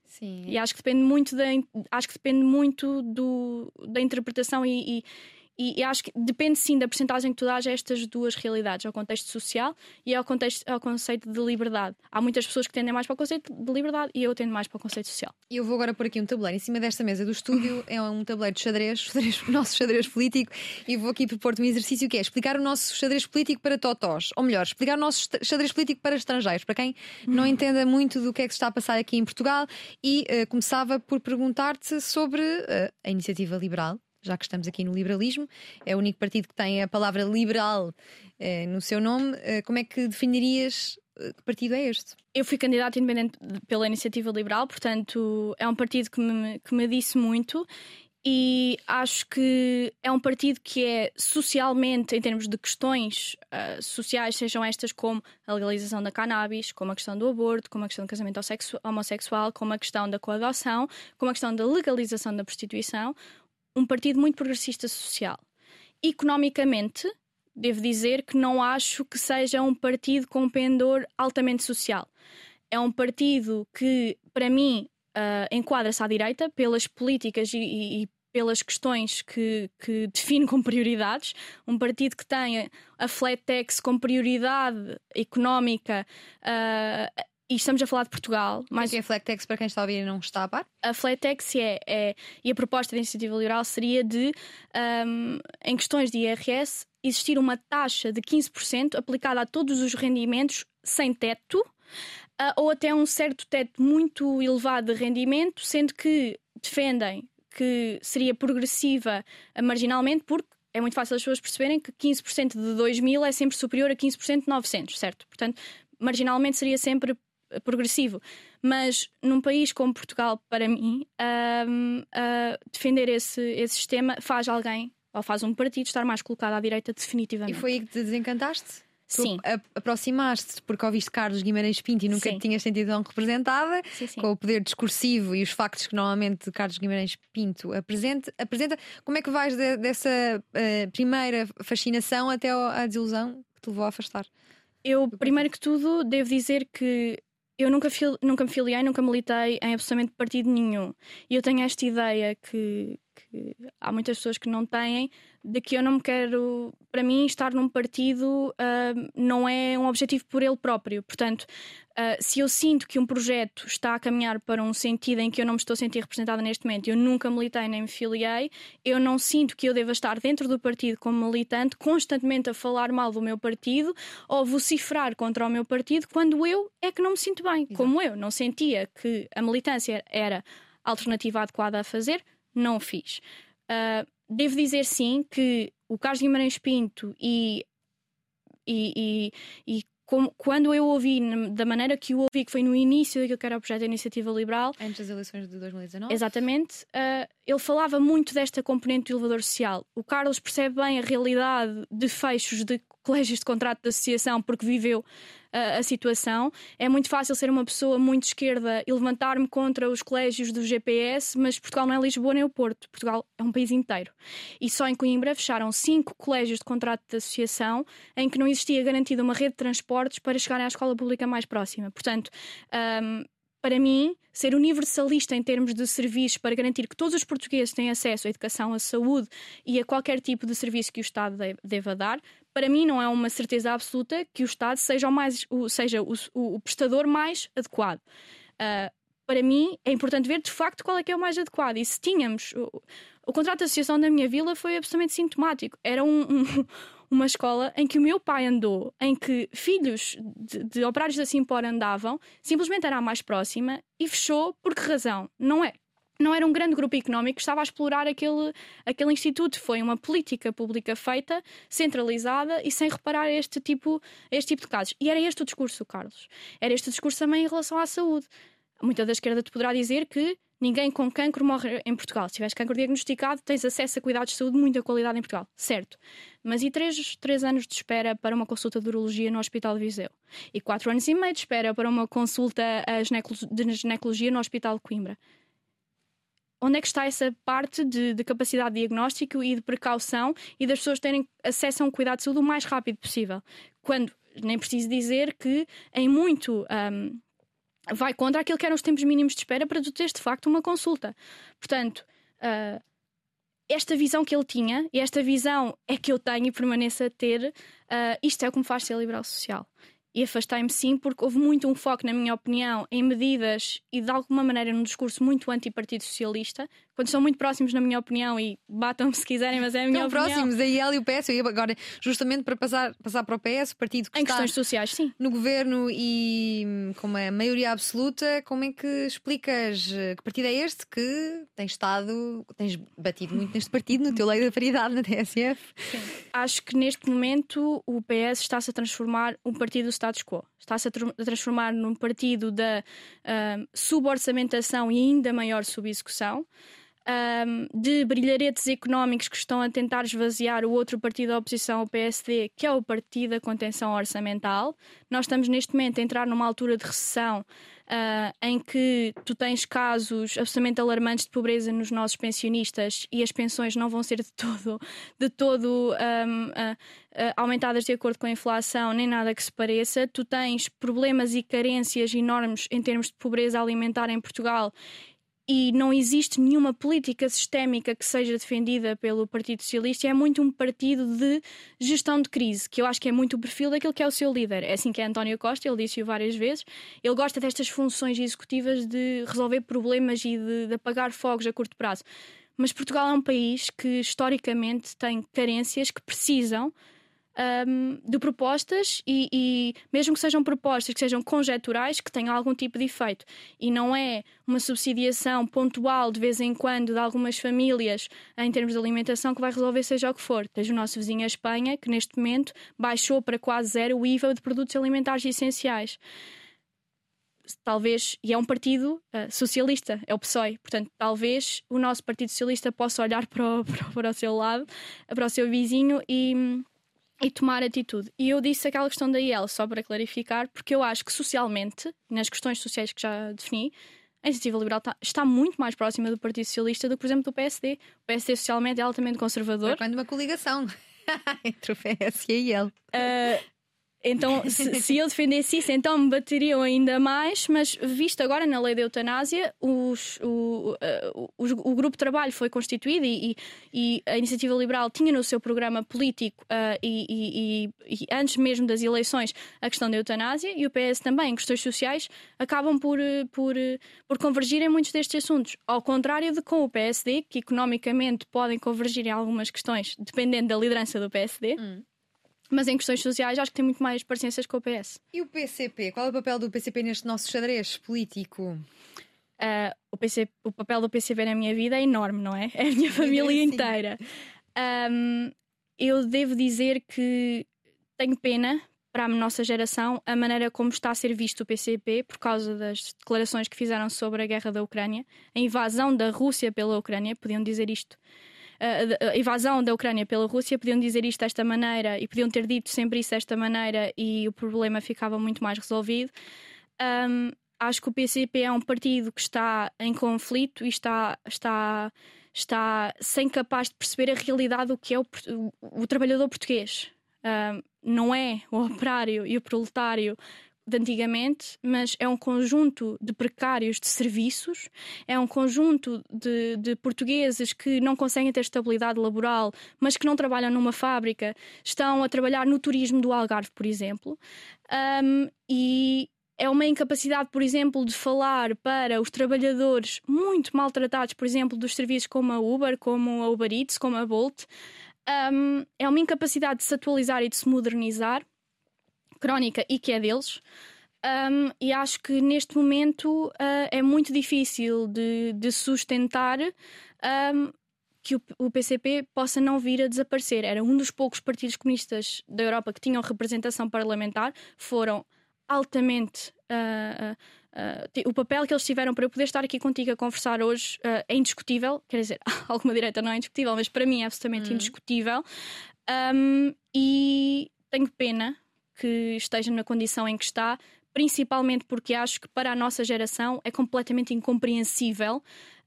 Sim. E acho que depende muito da, acho que depende muito do, da interpretação e, e e, e, acho que depende sim da porcentagem que tu dás a estas duas realidades, ao contexto social e ao, contexto, ao conceito de liberdade. Há muitas pessoas que tendem mais para o conceito de liberdade e eu tendo mais para o conceito social. E eu vou agora pôr aqui um tabuleiro em cima desta mesa do estúdio, é um tabuleiro de xadrez, (laughs) xadrez nosso xadrez político, e vou aqui propor-te um exercício que é explicar o nosso xadrez político para totós, ou melhor, explicar o nosso xadrez político para estrangeiros, para quem não entenda muito do que é que se está a passar aqui em Portugal, e uh, começava por perguntar-te sobre uh, a iniciativa liberal já que estamos aqui no liberalismo, é o único partido que tem a palavra liberal eh, no seu nome. Eh, como é que definirias eh, que partido é este? Eu fui candidata independente pela Iniciativa Liberal, portanto, é um partido que me, que me disse muito e acho que é um partido que é socialmente, em termos de questões uh, sociais, sejam estas como a legalização da cannabis, como a questão do aborto, como a questão do casamento homossexual, como a questão da coadoção, como a questão da legalização da prostituição, um partido muito progressista social. Economicamente, devo dizer que não acho que seja um partido com pendor altamente social. É um partido que, para mim, uh, enquadra-se à direita pelas políticas e, e, pelas questões que, que define como prioridades. Um partido que tem a flat tax como prioridade económica. Uh, e estamos a falar de Portugal. Mas que é a flat tax para quem está a ouvir e não está a par? A flat tax é, é e a proposta da iniciativa liberal seria de, um, em questões de IRS, existir uma taxa de 15% aplicada a todos os rendimentos sem teto, uh, ou até um certo teto muito elevado de rendimento, sendo que defendem que seria progressiva marginalmente, porque é muito fácil as pessoas perceberem que 15% de 2 mil é sempre superior a 15% de 900, certo? Portanto, marginalmente seria sempre progressivo. Mas num país como Portugal, para mim, uh, uh, defender esse, esse sistema faz alguém, ou faz um partido, estar mais colocado à direita definitivamente. E foi aí que te desencantaste? Sim. Aproximaste porque ouviste Carlos Guimarães Pinto e nunca sim. te tinhas sentido tão representada, sim, sim. com o poder discursivo e os factos que normalmente Carlos Guimarães Pinto apresenta. apresenta. Como é que vais de, dessa uh, primeira fascinação até à desilusão que te levou a afastar? Eu, primeiro que tudo, devo dizer que eu nunca, fil, nunca me filiei, nunca militei em absolutamente partido nenhum. E eu tenho esta ideia que, que há muitas pessoas que não têm, de que eu não me quero. Para mim, estar num partido uh, não é um objetivo por ele próprio. Portanto, uh, se eu sinto que um projeto está a caminhar para um sentido em que eu não me estou a sentir representada neste momento, eu nunca militei nem me filiei, eu não sinto que eu deva estar dentro do partido como militante, constantemente a falar mal do meu partido ou vocifrar contra o meu partido, quando eu é que não me sinto bem. Exato. Como eu não sentia que a militância era a alternativa adequada a fazer, não fiz. Uh, devo dizer sim que o Carlos Guimarães Pinto e, e, e, e como, quando eu ouvi, da maneira que o ouvi, que foi no início daquilo que era o projeto da Iniciativa Liberal. Antes das eleições de 2019. Exatamente. Uh, ele falava muito desta componente do elevador social. O Carlos percebe bem a realidade de fechos de colégios de contrato de associação porque viveu a, a situação. É muito fácil ser uma pessoa muito esquerda e levantar-me contra os colégios do GPS, mas Portugal não é Lisboa nem o Porto. Portugal é um país inteiro. E só em Coimbra fecharam cinco colégios de contrato de associação em que não existia garantida uma rede de transportes para chegarem à escola pública mais próxima. Portanto, um, para mim, ser universalista em termos de serviços para garantir que todos os portugueses têm acesso à educação, à saúde e a qualquer tipo de serviço que o Estado deva dar, para mim não é uma certeza absoluta que o Estado seja o, mais, o, seja o, o, o prestador mais adequado. Uh, para mim é importante ver de facto qual é que é o mais adequado. E se tínhamos. O, o contrato de associação da minha vila foi absolutamente sintomático. Era um, um, uma escola em que o meu pai andou, em que filhos de, de operários da Simpor andavam, simplesmente era a mais próxima e fechou por que razão? Não é não era um grande grupo económico que estava a explorar aquele, aquele instituto. Foi uma política pública feita, centralizada e sem reparar este tipo, este tipo de casos. E era este o discurso, Carlos. Era este o discurso também em relação à saúde. Muita da esquerda te poderá dizer que ninguém com cancro morre em Portugal. Se tiveres cancro diagnosticado, tens acesso a cuidados de saúde de muita qualidade em Portugal. Certo. Mas e três, três anos de espera para uma consulta de urologia no Hospital de Viseu? E quatro anos e meio de espera para uma consulta de ginecologia no Hospital de Coimbra? onde é que está essa parte de, de, capacidade de diagnóstico e de precaução e das pessoas terem acesso a um cuidado de saúde o mais rápido possível? Quando nem preciso dizer que em muito. Um, vai contra aquilo que eram os tempos mínimos de espera para tu teres de facto uma consulta. Portanto, uh, esta visão que ele tinha, e esta visão é que eu tenho e permaneço a ter, uh, isto é o que me faz ser liberal social e afastei-me sim, porque houve muito um foco, na minha opinião, em medidas e de alguma maneira num discurso muito anti-Partido Socialista, quando são muito próximos, na minha opinião, e batam-me se quiserem, mas é a minha Estão opinião. próximos, a IEL e o PS, e agora, justamente para passar, passar para o PS, o partido que em está questões sociais, sim. no governo e hum, com uma maioria absoluta, como é que explicas eh, que partido é este que tens estado, tens batido muito neste partido, no teu lei da paridade na TSF? Sim. Acho que neste momento o PS está-se a transformar um partido do status quo. Está-se a, transformar num partido da uh, suborçamentação e ainda maior subexecução um, de brilharetes económicos que estão a tentar esvaziar o outro partido da oposição, o PSD, que é o partido da contenção orçamental. Nós estamos neste momento a entrar numa altura de recessão Uh, em que tu tens casos absolutamente alarmantes de pobreza nos nossos pensionistas e as pensões não vão ser de todo, de todo um, uh, uh, aumentadas de acordo com a inflação, nem nada que se pareça. Tu tens problemas e carências enormes em termos de pobreza alimentar em Portugal e não existe nenhuma política sistémica que seja defendida pelo Partido Socialista. É muito um partido de gestão de crise, que eu acho que é muito o perfil daquilo que é o seu líder. É assim que é António Costa, ele disse-o várias vezes. Ele gosta destas funções executivas de resolver problemas e de, de apagar fogos a curto prazo. Mas Portugal é um país que historicamente tem carências que precisam um, de propostas e, e, mesmo que sejam propostas que sejam conjecturais, que tenham algum tipo de efeito. E não é uma subsidiação pontual de vez em quando de algumas famílias em termos de alimentação que vai resolver seja o que for. Tens o nosso vizinho a Espanha, que neste momento baixou para quase zero o IVA de produtos alimentares essenciais talvez, e é um partido uh, socialista, é o PSOE, portanto, talvez o nosso Partido Socialista possa olhar (laughs) para o, para o seu lado, para o seu vizinho e, e tomar atitude. E eu disse aquela questão da IEL, só para clarificar, porque eu acho que socialmente, nas questões sociais que já defini, a iniciativa liberal está, está, muito mais próxima do Partido Socialista do que, por exemplo, do PSD. O PSD socialmente é altamente conservador. Quando uma coligação (laughs) entre o PS e a IEL. Uh, então, (laughs) se, se, eu defendesse isso, então me bateriam ainda mais, mas visto agora na lei da eutanásia, os, o, uh, o, o, grupo de trabalho foi constituído e, e, a Iniciativa Liberal tinha no seu programa político uh, e, e, antes mesmo das eleições a questão da eutanásia e o PS também, em questões sociais, acabam por, por, por convergir em muitos destes assuntos. Ao contrário de com o PSD, que economicamente podem convergir em algumas questões, dependendo da liderança do PSD. Hum mas em questões sociais acho que tem muito mais parecenças com o PS. E o PCP? Qual é o papel do PCP neste nosso xadrez político? Uh, o, PC, o papel do PCP na minha vida é enorme, não é? É a minha (laughs) família inteira. Um, eu devo dizer que tenho pena para a nossa geração a maneira como está a ser visto o PCP por causa das declarações que fizeram sobre a guerra da Ucrânia, a invasão da Rússia pela Ucrânia, podiam dizer isto a invasão da Ucrânia pela Rússia, podiam dizer isto desta maneira e podiam ter dito sempre isso desta maneira e o problema ficava muito mais resolvido. Um, acho que o PCP é um partido que está em conflito e está, está, está sem capaz de perceber a realidade do que é o, o, o trabalhador português. Um, não é o operário e o proletário de antigamente, mas é um conjunto de precários de serviços, é um conjunto de, de, portugueses que não conseguem ter estabilidade laboral, mas que não trabalham numa fábrica, estão a trabalhar no turismo do Algarve, por exemplo, um, e é uma incapacidade, por exemplo, de falar para os trabalhadores muito maltratados, por exemplo, dos serviços como a Uber, como a Uber Eats, como a Bolt. Um, é uma incapacidade de se atualizar e de se modernizar crónica e que é deles. Um, e acho que neste momento uh, é muito difícil de, de sustentar um, que o, o, PCP possa não vir a desaparecer. Era um dos poucos partidos comunistas da Europa que tinham representação parlamentar, foram altamente. Uh, uh, o papel que eles tiveram para eu poder estar aqui contigo a conversar hoje é indiscutível. Quer dizer, (laughs) alguma direita não é indiscutível, mas para mim é absolutamente hum. indiscutível. Um, e tenho pena que esteja na condição em que está, principalmente porque acho que para a nossa geração é completamente incompreensível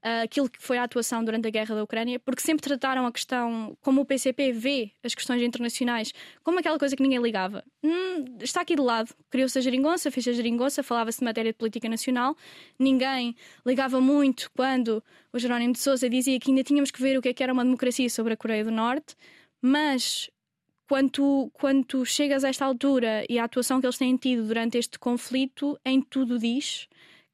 uh, aquilo que foi a atuação durante a guerra da Ucrânia, porque sempre trataram a questão, como o PCP vê as questões internacionais, como aquela coisa que ninguém ligava. Hum, está aqui de lado, criou-se a geringonça, fez a geringonça, falava-se de matéria de política nacional, ninguém ligava muito quando o Jerónimo de Sousa dizia que ainda tínhamos que ver o que, é que era uma democracia sobre a Coreia do Norte, mas quando tu, quando tu chegas a esta altura e a atuação que eles têm tido durante este conflito, em tudo diz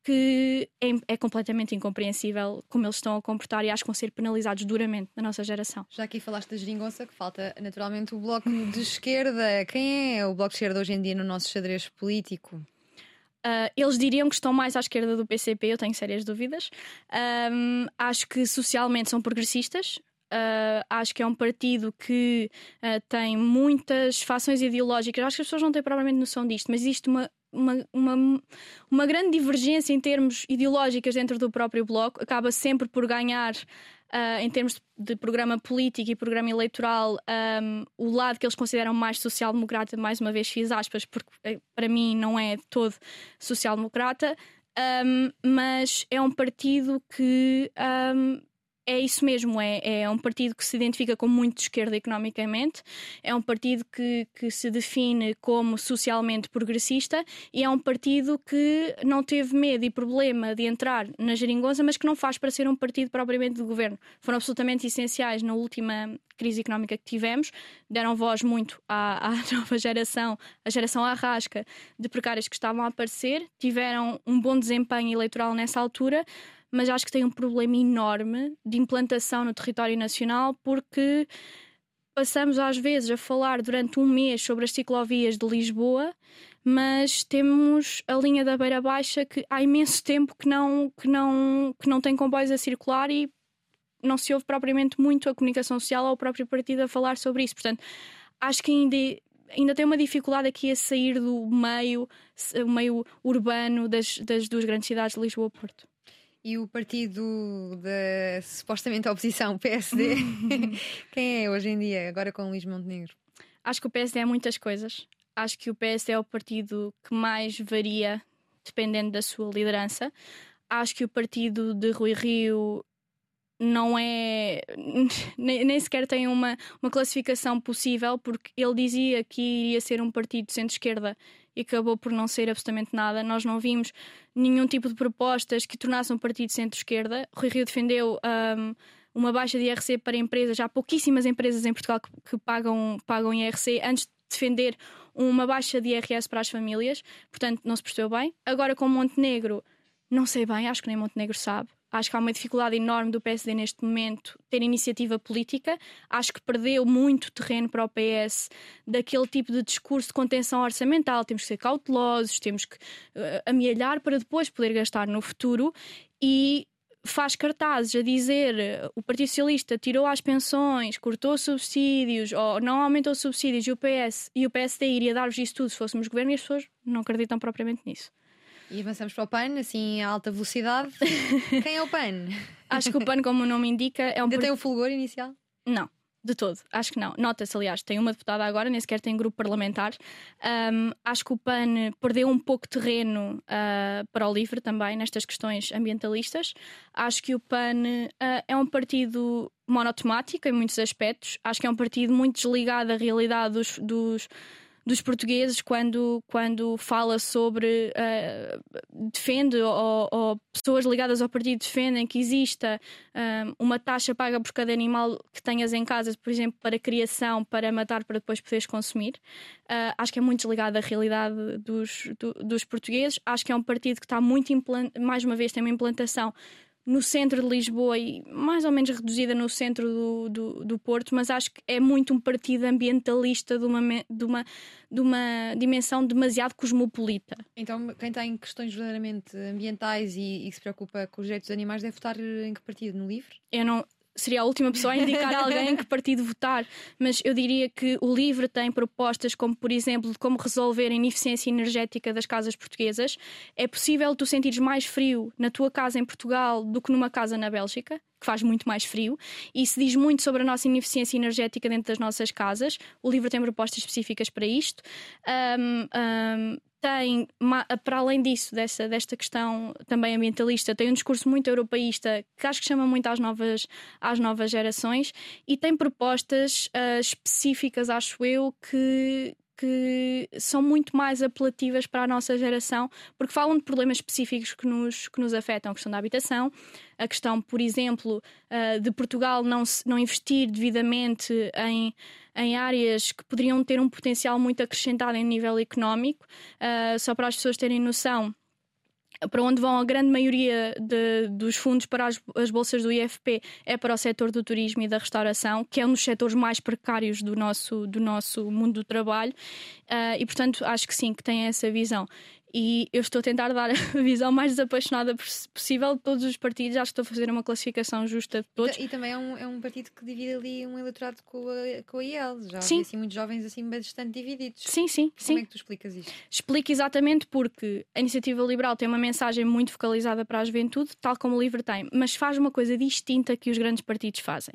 que é, é, completamente incompreensível como eles estão a comportar e acho que vão ser penalizados duramente na nossa geração. Já aqui falaste da geringonça, que falta naturalmente o bloco de esquerda. Quem é o bloco de esquerda hoje em dia no nosso xadrez político? Uh, eles diriam que estão mais à esquerda do PCP, eu tenho sérias dúvidas. Um, acho que socialmente são progressistas, Uh, acho que é um partido que uh, tem muitas fações ideológicas. Acho que as pessoas não têm propriamente noção disto, mas existe uma, uma, uma, uma grande divergência em termos ideológicos dentro do próprio Bloco. Acaba sempre por ganhar. Uh, em termos de programa político e programa eleitoral, um, o lado que eles consideram mais social-democrata, mais uma vez fiz aspas, porque eh, para mim não é todo social-democrata, um, mas é um partido que um, é isso mesmo, é, é um partido que se identifica como muito de esquerda economicamente, é um partido que, que se define como socialmente progressista e é um partido que não teve medo e problema de entrar na geringonça, mas que não faz para ser um partido propriamente de governo. Foram absolutamente essenciais na última crise económica que tivemos, deram voz muito à, à (laughs) nova geração, a geração arrasca de precários que estavam a aparecer, tiveram um bom desempenho eleitoral nessa altura mas acho que tem um problema enorme de implantação no território nacional porque passamos às vezes a falar durante um mês sobre as ciclovias de Lisboa, mas temos a linha da Beira Baixa que há imenso tempo que não, que não, que não tem comboios a circular e não se ouve propriamente muito a comunicação social ou o próprio partido a falar sobre isso. Portanto, acho que ainda ainda tem uma dificuldade aqui a sair do meio, meio urbano das, das duas grandes cidades de Lisboa e Porto. E o partido da supostamente oposição, PSD, (laughs) quem é hoje em dia, agora com Luís Montenegro? Acho que o PSD é muitas coisas. Acho que o PSD é o partido que mais varia dependendo da sua liderança. Acho que o partido de Rui Rio não é. (laughs) nem, nem sequer tem uma, uma classificação possível, porque ele dizia que iria ser um partido de centro-esquerda e acabou por não ser absolutamente nada. Nós não vimos nenhum tipo de propostas que tornassem um partido centro-esquerda. Rui Rio defendeu um, uma baixa de IRC para empresas, há pouquíssimas empresas em Portugal que, que pagam, pagam IRC, antes de defender uma baixa de IRS para as famílias, portanto não se percebeu bem. Agora com Montenegro, não sei bem, acho que nem Montenegro sabe. Acho que há uma dificuldade enorme do PSD neste momento ter iniciativa política. Acho que perdeu muito terreno para o PS daquele tipo de discurso de contenção orçamental. Temos que ser cautelosos, temos que uh, amealhar para depois poder gastar no futuro. E faz cartazes a dizer o Partido Socialista tirou as pensões, cortou subsídios ou não aumentou subsídios e o PS e o PSD iria dar-vos isso tudo se fôssemos governo e as pessoas não acreditam propriamente nisso. E avançamos para o PAN, assim, a alta velocidade. (laughs) Quem é o PAN? Acho que o PAN, como o nome indica, é um. Ainda tem o fulgor inicial? Não. De todo, acho que não. Nota-se, aliás, tem uma deputada agora, nem sequer tem grupo parlamentar. Um, acho que o PAN perdeu um pouco terreno uh, para o LIVRE também nestas questões ambientalistas. Acho que o PAN uh, é um partido monotemático em muitos aspectos. Acho que é um partido muito desligado da realidade dos, dos dos portugueses quando, quando fala sobre uh, defende ou, ou, pessoas ligadas ao partido defendem que exista uh, uma taxa paga por cada animal que tenhas em casa, por exemplo, para criação, para matar, para depois poderes consumir. Uh, acho que é muito desligado da realidade dos, do, dos portugueses. Acho que é um partido que está muito mais uma vez tem uma implantação no centro de Lisboa e mais ou menos reduzida no centro do, do, do, Porto, mas acho que é muito um partido ambientalista de uma, de uma, de uma dimensão demasiado cosmopolita. Então, quem tem questões verdadeiramente ambientais e, e se preocupa com os direitos dos animais deve votar em que partido? No LIVRE? Eu não, seria a última pessoa a indicar alguém em que partido votar, mas eu diria que o LIVRE tem propostas como, por exemplo, de como resolver a ineficiência energética das casas portuguesas. É possível tu sentires mais frio na tua casa em Portugal do que numa casa na Bélgica, que faz muito mais frio, e se diz muito sobre a nossa ineficiência energética dentro das nossas casas. O LIVRE tem propostas específicas para isto. Um, um, tem, para além disso, dessa, desta questão também ambientalista, tem um discurso muito europeísta que acho que chama muito às novas, às novas gerações e tem propostas uh, específicas, acho eu, que, que são muito mais apelativas para a nossa geração, porque falam de problemas específicos que nos, que nos afetam, a questão da habitação, a questão, por exemplo, uh, de Portugal não, não investir devidamente em em áreas que poderiam ter um potencial muito acrescentado em nível económico. Uh, só para as pessoas terem noção, para onde vão a grande maioria de, dos fundos para as, as, bolsas do IFP é para o setor do turismo e da restauração, que é um dos setores mais precários do nosso, do nosso mundo do trabalho, uh, e portanto acho que sim, que tem essa visão e eu estou a tentar dar a (laughs) visão mais desapaixonada possível de todos os partidos. Acho que estou a fazer uma classificação justa de todos. E também é um, é um partido que divide ali um eleitorado com a, com a IEL. Já sim. assim muitos jovens assim bastante divididos. Sim, sim. Como sim. é que tu explicas isto? Explico exatamente porque a Iniciativa Liberal tem uma mensagem muito focalizada para a juventude, tal como o LIVRE tem, mas faz uma coisa distinta que os grandes partidos fazem.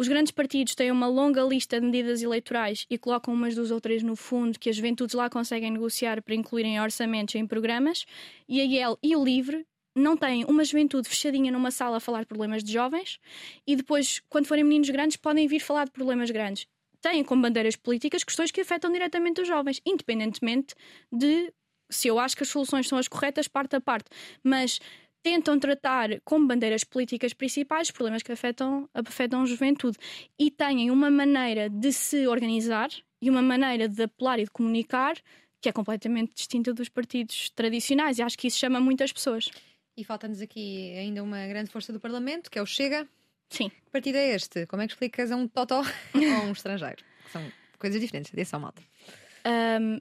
Os grandes partidos têm uma longa lista de medidas eleitorais e colocam umas duas ou três no fundo que as juventudes lá conseguem negociar para incluírem orçamentos em programas, e a IEL e o LIVRE não têm uma juventude fechadinha numa sala a falar problemas de jovens e depois, quando forem meninos grandes, podem vir falar de problemas grandes. Têm como bandeiras políticas questões que afetam diretamente os jovens, independentemente de se eu acho que as soluções são as corretas, parte a parte. Mas tentam tratar como bandeiras políticas principais problemas que afetam, afetam a juventude e têm uma maneira de se organizar e uma maneira de apelar e de comunicar que é completamente distinta dos partidos tradicionais e acho que isso chama muitas pessoas. E falta-nos aqui ainda uma grande força do Parlamento, que é o Chega. Sim. Que partido é este? Como é que explicas a um totó (laughs) ou a um estrangeiro? São coisas diferentes, atenção, malta. Um,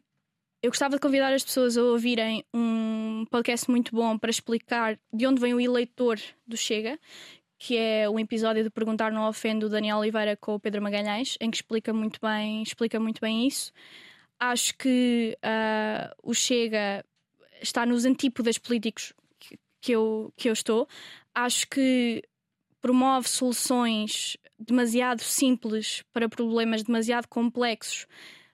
eu gostava de convidar as pessoas a ouvirem um podcast muito bom para explicar de onde vem o eleitor do Chega, que é o episódio de Perguntar Não Ofendo do Daniel Oliveira com o Pedro Magalhães, em que explica muito bem, explica muito bem isso. Acho que uh, o Chega está nos antípodas políticos que, eu, que eu estou. Acho que promove soluções demasiado simples para problemas demasiado complexos,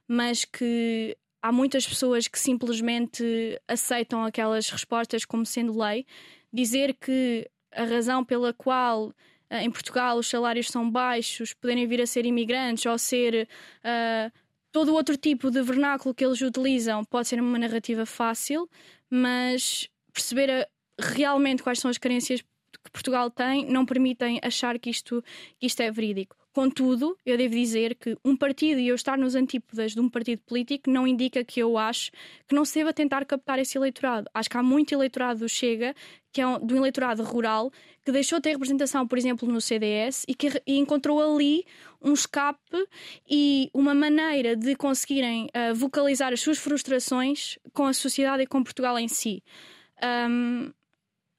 mas que há muitas pessoas que simplesmente aceitam aquelas respostas como sendo lei. Dizer que a razão pela qual uh, em Portugal os salários são baixos, poderem vir a ser imigrantes ou ser uh, todo outro tipo de vernáculo que eles utilizam, pode ser uma narrativa fácil, mas perceber a, realmente quais são as carências que Portugal tem não permitem achar que isto, que isto é verídico. Contudo, eu devo dizer que um partido e eu estar nos antípodas de um partido político não indica que eu acho que não se deva tentar captar esse eleitorado. Acho que há muito eleitorado do Chega, que é um, do eleitorado rural, que deixou de ter representação, por exemplo, no CDS e que e encontrou ali um escape e uma maneira de conseguirem uh, vocalizar as suas frustrações com a sociedade e com Portugal em si. Um,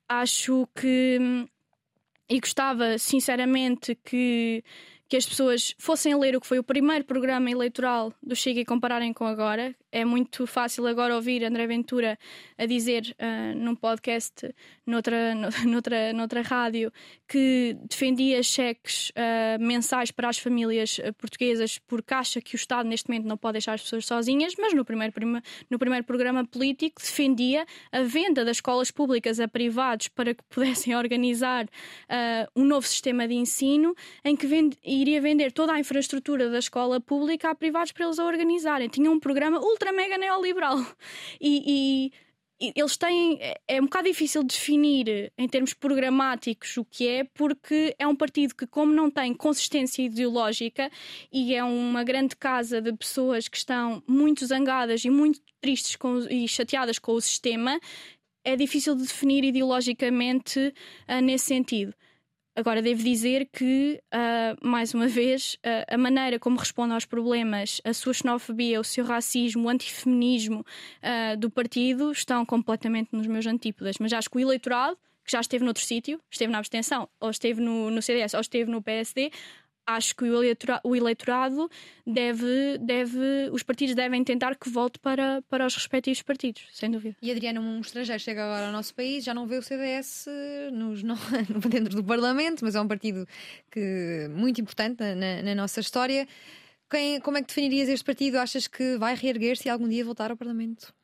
acho que. E gostava, sinceramente, que que as pessoas fossem ler o que foi o primeiro programa eleitoral do Chega e compararem com agora. É muito fácil agora ouvir André Ventura a dizer uh, num podcast, noutra, (laughs) noutra, noutra rádio, que defendia cheques uh, mensais para as famílias ah, portuguesas porque acha que o Estado neste momento não pode deixar as pessoas sozinhas, mas no primeiro, no primeiro programa político defendia a venda das escolas públicas a privados para que pudessem (laughs) organizar uh, um novo sistema de ensino em que vende, iria vender toda a infraestrutura da escola pública a privados para eles a organizarem. Tinha um programa ultra mega neoliberal. E, e, e eles têm. É, é um bocado difícil definir em termos programáticos o que é, porque é um partido que, como não tem consistência ideológica e é uma grande casa de pessoas que estão muito zangadas e muito tristes com, e chateadas com o sistema, é difícil de definir ideologicamente uh, nesse sentido. Agora, devo dizer que, uh, mais uma vez, uh, a maneira como responde aos problemas, a sua xenofobia, o seu racismo, o antifeminismo uh, do partido estão completamente nos meus antípodas. Mas acho que o eleitorado, que já esteve noutro sítio, esteve na abstenção, ou esteve no, no CDS, ou esteve no PSD, acho que o eleitorado, deve, deve, os partidos devem tentar que volte para, para os respectivos partidos, sem dúvida. E Adriana, um estrangeiro chega agora ao nosso país, já não vê o CDS nos, não, (laughs) dentro do Parlamento, mas é um partido que, muito importante na, na nossa história. Quem, como é que definirias este partido? Achas que vai reerguer-se e algum dia voltar ao Parlamento?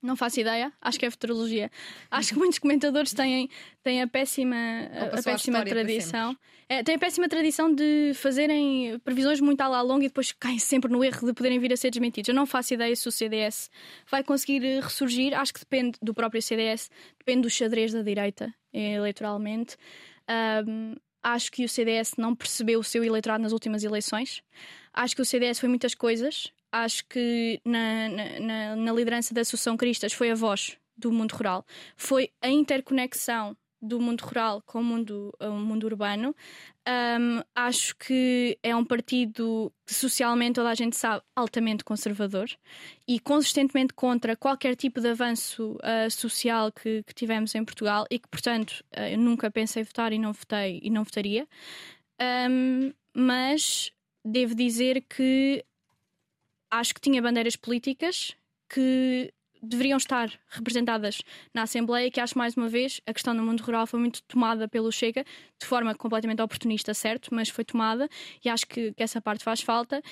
Não faço ideia, acho que é futurologia. Acho que muitos comentadores têm, têm a péssima, a, a péssima tradição. É, têm a péssima tradição de fazerem previsões muito à la longa e depois caem sempre no erro de poderem vir a ser desmentidos. Eu não faço ideia se o CDS vai conseguir eh, ressurgir. Acho que depende do próprio CDS, depende do xadrez da direita, eh, eleitoralmente. Um, acho que o CDS não percebeu o seu eleitorado nas últimas eleições. Acho que o CDS foi muitas coisas acho que na, na, na, liderança da Associação Cristas foi a voz do mundo rural, foi a interconexão do mundo rural com o mundo, o mundo urbano. Um, acho que é um partido que socialmente toda a gente sabe altamente conservador e consistentemente contra qualquer tipo de avanço uh, social que, que, tivemos em Portugal e que, portanto, uh, eu nunca pensei votar e não votei e não votaria. Um, mas devo dizer que acho que tinha bandeiras políticas que deveriam estar representadas na Assembleia, que acho mais uma vez a questão do mundo rural foi muito tomada pelo Chega, de forma completamente oportunista, certo, mas foi tomada e acho que, que essa parte faz falta.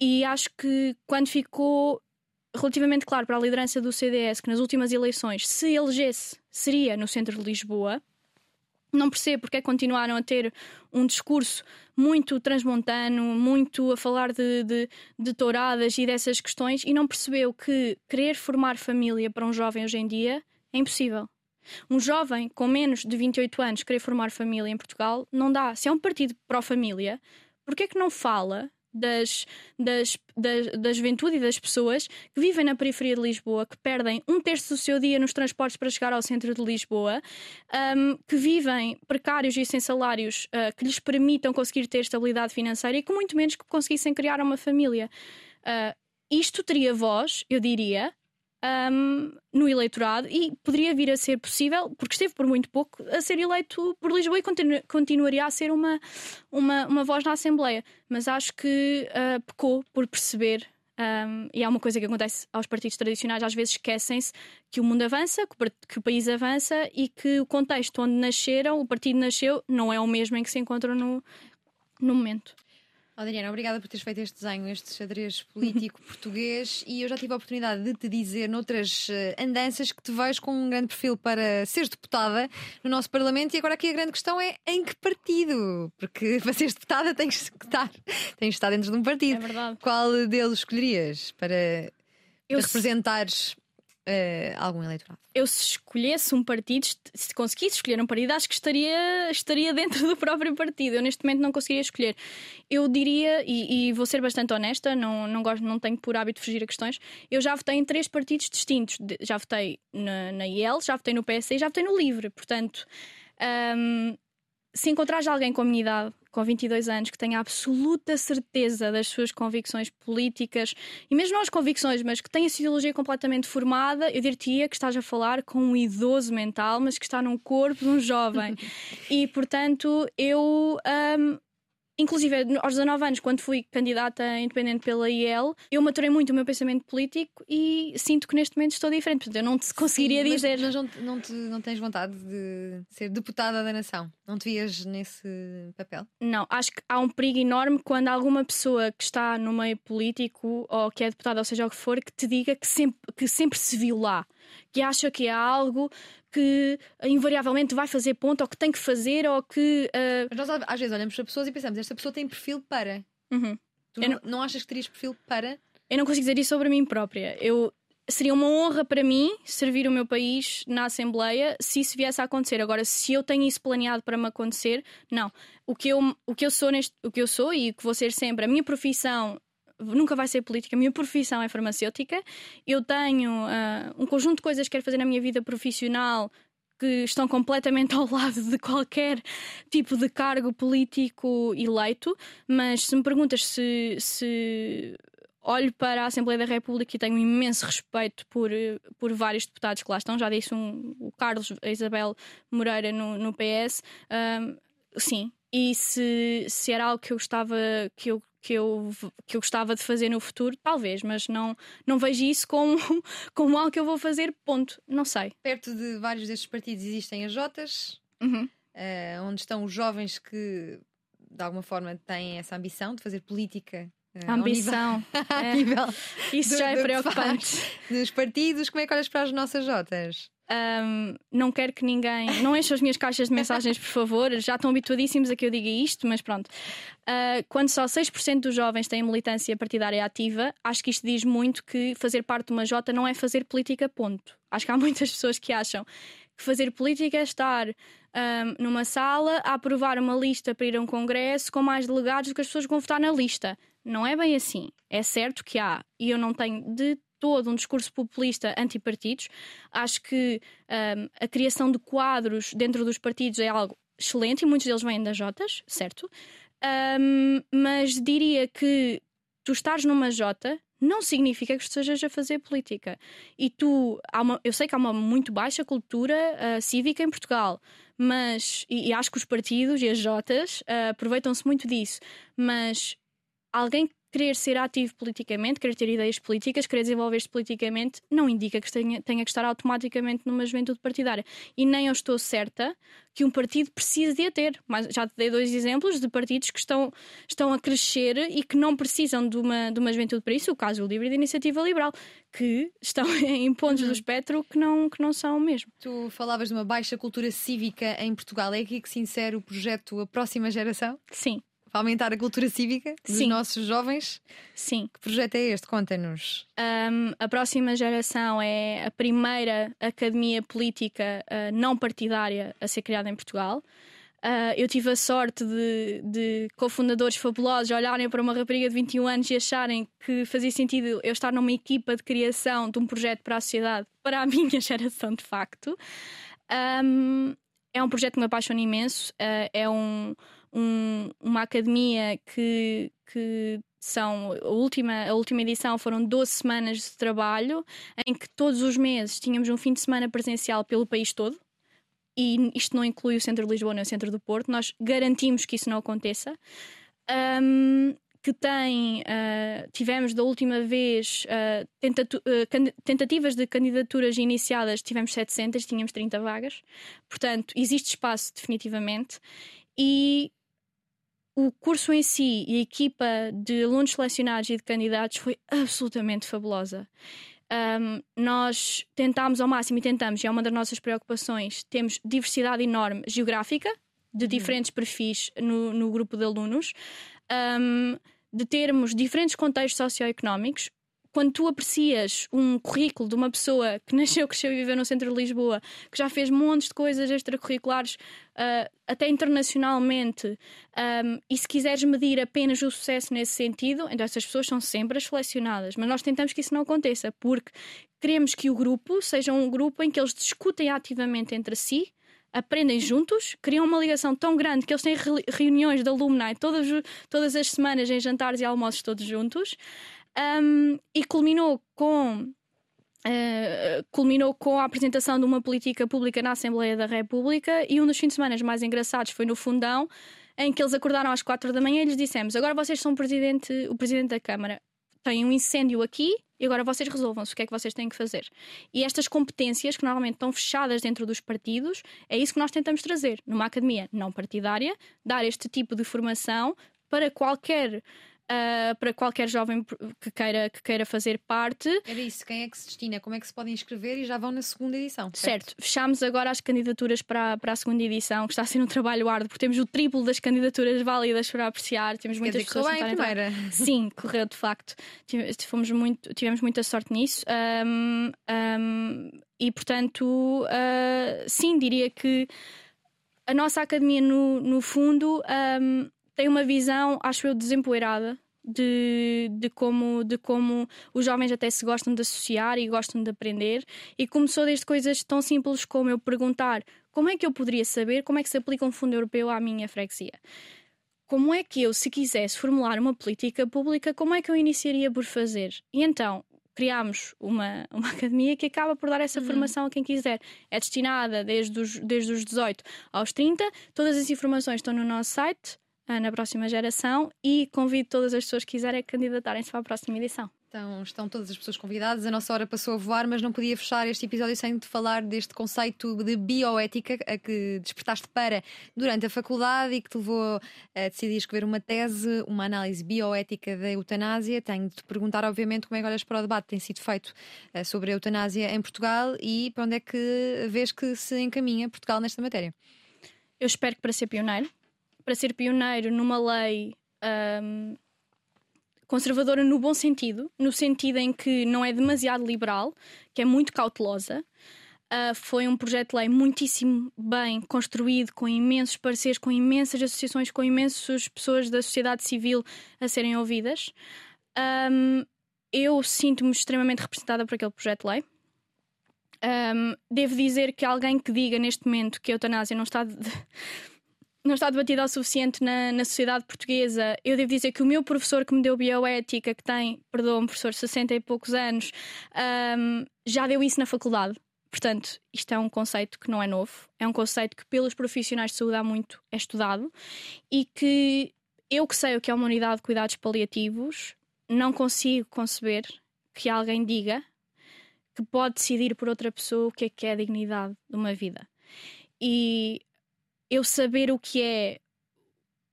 E acho que quando ficou relativamente claro para a liderança do CDS que nas últimas eleições, se elegesse, seria no centro de Lisboa. Não percebo porque é que continuaram a ter um discurso muito transmontano, muito a falar de, de, de touradas e dessas questões, e não percebeu que querer formar família para um jovem hoje em dia é impossível. Um jovem com menos de 28 anos querer formar família em Portugal não dá. Se é um partido pró-família, porquê é que não fala das, das, das, da juventude e das pessoas que vivem na periferia de Lisboa, que perdem um terço do seu dia nos transportes para chegar ao centro de Lisboa, um, que vivem precários e sem salários uh, que lhes permitam conseguir ter estabilidade financeira e que muito menos que conseguissem criar uma família. Uh, isto teria voz, eu diria, um, no eleitorado e poderia vir a ser possível, porque esteve por muito pouco, a ser eleito por Lisboa e continu continuaria a ser uma, uma, uma voz na Assembleia. Mas acho que uh, pecou por perceber. Um, e é uma coisa que acontece aos partidos tradicionais, às vezes esquecem-se que o mundo avança, que o, país avança e que o contexto onde nasceram, o partido nasceu, não é o mesmo em que se encontram no, no momento. Adriana, obrigada por teres feito este desenho, este xadrez político (laughs) português e eu já tive a oportunidade de te dizer noutras eh, andanças que te vejo com um grande perfil para seres deputada no nosso Parlamento e agora aqui a grande questão é em que partido? Porque (laughs) para seres deputada tens que estar, tens que estar dentro de um partido. É verdade. Qual deles escolherias para, para representares uh, algum eleitorado? Eu, se escolhesse um partido, se conseguisse escolher um partido, acho que estaria, estaria (laughs) dentro do próprio partido. Eu, neste momento, não conseguiria escolher. Eu diria, e, e, vou ser bastante honesta, não, não, gosto, não tenho por hábito fugir a questões. Eu já votei em três partidos distintos. Já votei na, na IEL, já votei no PS e já votei no LIVRE. Portanto. Um, se encontrares alguém com a minha idade, com 22 anos, que tenha absoluta certeza das suas convicções políticas, e mesmo não as convicções, mas que tenha a sua ideologia completamente formada, eu diria que estás a falar com um idoso mental, mas que está num corpo de um jovem. (laughs) e, portanto, eu um, Inclusive, aos 19 anos, quando fui candidata independente pela IEL, eu maturei muito o meu pensamento político e sinto que neste momento estou diferente. Portanto, eu não te conseguiria Sim, mas, dizer. Mas não, não, te, não tens vontade de ser deputada da nação? Não te vias nesse papel? Não, acho que há um perigo enorme quando alguma pessoa que está no meio político ou que é deputada, ou seja o que for, que te diga que sempre, que sempre se viu lá que acha que é algo que invariavelmente vai fazer ponto ou que tem que fazer ou que. Uh... Mas nós às vezes olhamos para pessoas e pensamos, esta pessoa tem perfil para. Uhum. Tu não, não, achas que terias perfil para? Eu não consigo dizer isso sobre mim própria. Eu seria uma honra para mim servir o meu país na Assembleia se isso viesse a acontecer. Agora, se eu tenho isso planeado para me acontecer, não. O que eu, o que eu sou neste, o que eu sou e o que vou ser sempre, a minha profissão nunca vai ser política. A minha profissão é farmacêutica. Eu tenho uh, um conjunto de coisas que quero fazer na minha vida profissional que estão completamente ao lado de qualquer tipo de cargo político eleito, mas se me perguntas se, se olho para a Assembleia da República e tenho um imenso respeito por, por vários deputados que lá estão, já disse um, o Carlos, a Isabel Moreira no, no PS, ah, sim. E se, se era algo que eu gostava, que eu que eu, que eu gostava de fazer no futuro, talvez, mas não, não vejo isso como, (laughs) como algo que eu vou fazer, ponto. Não sei. Perto de vários destes partidos existem as Jotas, uhum. uh, onde estão os jovens que de alguma forma têm essa ambição de fazer política. Uh, ambição. Nível, (laughs) é. Isso do, já é preocupante. Dos partidos, como é que olhas para as nossas Jotas? Um, não quero que ninguém. Não enche as minhas caixas de mensagens, por favor. Já estão habituadíssimos a que eu diga isto, mas pronto. Uh, quando só 6% dos jovens têm militância partidária ativa, acho que isto diz muito que fazer parte de uma Jota não é fazer política, ponto. Acho que há muitas pessoas que acham que fazer política é estar um, numa sala a aprovar uma lista para ir a um congresso com mais delegados do que as pessoas que vão votar na lista. Não é bem assim. É certo que há, e eu não tenho de todo um discurso populista anti-partidos. Acho que um, a criação de quadros dentro dos partidos é algo excelente e muitos deles vêm das Jotas, certo? Um, mas diria que tu estares numa Jota não significa que estejas a fazer política. E tu, uma, eu sei que há uma muito baixa cultura uh, cívica em Portugal, mas, e, e, acho que os partidos e as Jotas uh, aproveitam-se muito disso, mas alguém querer ser ativo politicamente, querer ter ideias políticas, querer desenvolver-se politicamente, não indica que tenha, tenha, que estar automaticamente numa juventude partidária. E nem eu estou certa que um partido precise de a ter. Mas já te dei dois exemplos de partidos que estão, estão a crescer e que não precisam de uma, de uma juventude para isso. O caso do Livre e da Iniciativa Liberal, que estão (laughs) em pontos uhum. do espectro que não, que não são mesmo. Tu falavas de uma baixa cultura cívica em Portugal. É aqui que se insere o projeto A Próxima Geração? Sim aumentar a cultura cívica dos Sim. nossos jovens? Sim. Que projeto é este? Conta-nos. Um, a próxima geração é a primeira academia política uh, não partidária a ser criada em Portugal. Uh, eu tive a sorte de, de cofundadores fabulosos olharem para uma rapariga de 21 anos e acharem que fazia sentido eu estar numa equipa de criação de um projeto para a sociedade, para a (laughs) minha geração, de facto. Um, é um projeto que me apaixona imenso. Uh, é um um, uma academia que, que são a última, a última edição foram 12 semanas de trabalho em que todos os meses tínhamos um fim de semana presencial pelo país todo. E isto não inclui o centro de Lisboa nem o centro do Porto. Nós garantimos que isso não aconteça. Um, que tem, uh, tivemos da última vez uh, uh, tentativas de candidaturas iniciadas, tivemos 700, tínhamos 30 vagas, portanto, existe espaço definitivamente. E o curso em si e a equipa de alunos selecionados e de candidatos foi absolutamente fabulosa. Um, nós tentámos ao máximo e tentamos, e é uma das nossas preocupações, temos diversidade enorme geográfica, de uhum. diferentes perfis no, no grupo de alunos, um, de termos diferentes contextos socioeconómicos, quando tu aprecias um currículo de uma pessoa que nasceu, cresceu e viveu no centro de Lisboa, que já fez montes de coisas extracurriculares, uh, até internacionalmente, um, e se quiseres medir apenas o sucesso nesse sentido, então essas pessoas são sempre as selecionadas. Mas nós tentamos que isso não aconteça, porque queremos que o grupo seja um grupo em que eles discutem ativamente entre si aprendem juntos, criam uma ligação tão grande que eles têm reuniões de alumni todas, todas as semanas em jantares e almoços todos juntos um, e culminou com Uh, culminou com a apresentação de uma política pública na Assembleia da República e um dos fins de semana mais engraçados foi no Fundão, em que eles acordaram às quatro da manhã e lhes dissemos: agora vocês são o presidente, o presidente da Câmara, tem um incêndio aqui e agora vocês resolvam-se o que é que vocês têm que fazer. E estas competências, que normalmente estão fechadas dentro dos partidos, é isso que nós tentamos trazer numa academia não partidária, dar este tipo de formação para qualquer uh, para qualquer jovem que queira, que queira fazer parte. Era isso, quem é que se destina? Como é que se podem inscrever e já vão na segunda edição? Certo, certo. fechamos agora as candidaturas para, para a segunda edição, que está a ser um trabalho árduo, porque temos o triplo das candidaturas válidas para apreciar. Temos muitas pessoas que bem, primeira. Sim, correu de facto. Fomos muito, tivemos muita sorte nisso. Um, um, e portanto, uh, sim, diria que a nossa academia, no, no fundo, um, tem uma visão, acho eu, desempoeirada de, de, como, de como os jovens até se gostam de associar e gostam de aprender. E começou desde coisas tão simples como eu perguntar como é que eu poderia saber como é que se aplica um fundo europeu à minha freguesia. Como é que eu, se quisesse formular uma política pública, como é que eu iniciaria por fazer? E então criámos uma, uma (laughs) academia que acaba por dar essa uhum. formação a quem quiser. É destinada desde os, desde os 18 aos 30. Todas as informações estão no nosso site na próxima geração e convido todas as pessoas que quiserem a candidatarem-se para a próxima edição. Então, estão todas as pessoas convidadas. A nossa hora passou a voar, mas não podia fechar este episódio sem te falar deste conceito de bioética a que despertaste para durante a faculdade e que te levou a decidir escrever uma tese, uma análise bioética da eutanásia. Tenho de te perguntar, obviamente, como é que olhas para o debate que tem sido feito eh, sobre a eutanásia em Portugal e para onde é que vês que se encaminha Portugal nesta matéria. Eu espero que para ser pioneiro, para ser pioneiro numa lei um, conservadora no bom sentido, no sentido em que não é demasiado liberal, que é muito cautelosa. Uh, foi um projeto de lei muitíssimo bem construído, com imensos parceiros, com imensas associações, com imensas pessoas da sociedade civil a serem ouvidas. Um, eu sinto-me extremamente representada por aquele projeto de lei. Um, devo dizer que alguém que diga neste momento que a eutanásia não está de, não está debatida o suficiente na, na sociedade portuguesa. Eu devo dizer que o meu professor que me deu bioética, que tem, perdão, um professor de 60 e poucos anos, um, já deu isso na faculdade. Portanto, isto é um conceito que não é novo, é um conceito que pelos profissionais de saúde há muito é estudado e que eu que sei o que é uma unidade de cuidados paliativos, não consigo conceber que alguém diga que pode decidir por outra pessoa o que é que é a dignidade de uma vida. E eu saber o que é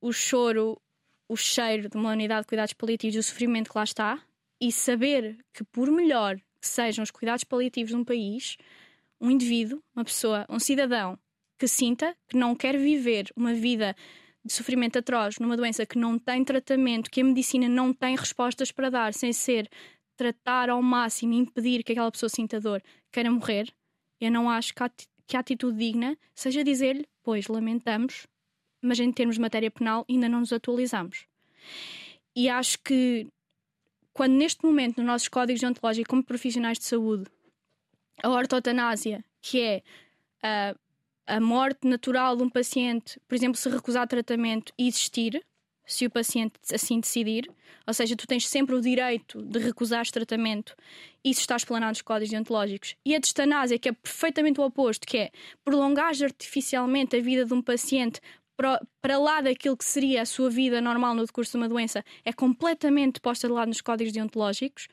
o choro, o cheiro de uma unidade de cuidados paliativos e o sofrimento que lá está, e saber que, por melhor que sejam os cuidados paliativos de um país, um indivíduo, uma pessoa, um cidadão que sinta que não quer viver uma vida de sofrimento atroz numa doença que não tem tratamento, que a medicina não tem respostas para dar, sem ser tratar ao máximo e impedir que aquela pessoa sinta dor, queira morrer, eu não acho que que a atitude digna seja dizer-lhe, pois lamentamos, mas em termos de matéria penal ainda não nos atualizamos. E acho que quando neste momento nos nossos códigos deontológicos como profissionais de saúde a ortotanásia, que é a, a morte natural de um paciente, por exemplo, se recusar tratamento e existir, se o paciente assim decidir, ou seja, tu tens sempre o direito de recusar tratamento, isso está explanado nos códigos deontológicos. E a distanásia, que é perfeitamente o oposto, que é prolongar artificialmente a vida de um paciente para lá daquilo que seria a sua vida normal no decurso de uma doença, é completamente posta de lado nos códigos deontológicos.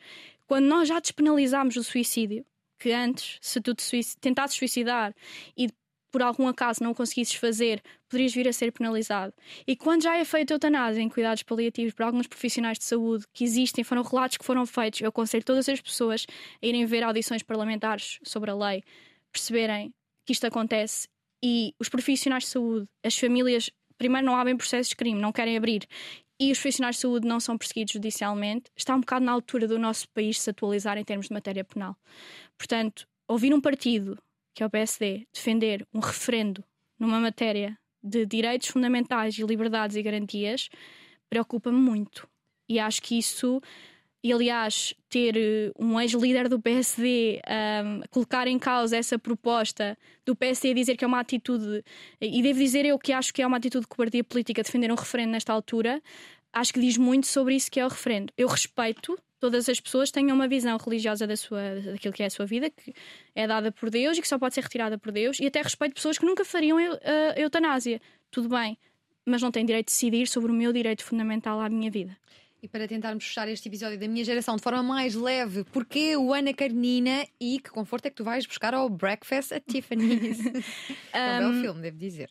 Quando nós já despenalizamos o suicídio, que antes, se tu te suic tentasses suicidar e por algum acaso não conseguisses fazer, poderias vir a ser penalizado. E quando já é feita eutanásia em cuidados paliativos por alguns profissionais de saúde que existem, foram relatos que foram feitos, eu aconselho todas as pessoas a irem ver audições parlamentares sobre a lei, perceberem que isto acontece e os profissionais de saúde, as famílias, primeiro não abrem processos de crime, não querem abrir, e os profissionais de saúde não são perseguidos judicialmente, está um bocado na altura do nosso país se atualizar em termos de matéria penal. Portanto, ouvir um partido, que é o PSD, defender um referendo numa matéria de direitos fundamentais e liberdades e garantias preocupa-me muito. E acho que isso e aliás, ter eh, um ex-líder do PSD um, colocar em causa essa proposta do PSD dizer que é uma atitude, e devo dizer eu que acho que é uma atitude de cobardia política defender um referendo nesta altura, acho que diz muito sobre isso que é o referendo. Eu respeito todas as pessoas tenham uma visão religiosa da sua, daquilo que é a sua vida, que é dada por Deus e que só pode ser retirada por Deus, e até respeito pessoas que nunca fariam a eutanásia. Tudo bem, mas não têm direito de decidir sobre o meu direito fundamental à minha vida. E para tentarmos fechar este episódio da minha geração de forma mais leve, porquê o Ana Karenina e que conforto é que tu vais buscar ao Breakfast at Tiffany's? (laughs) é um belo filme, devo dizer.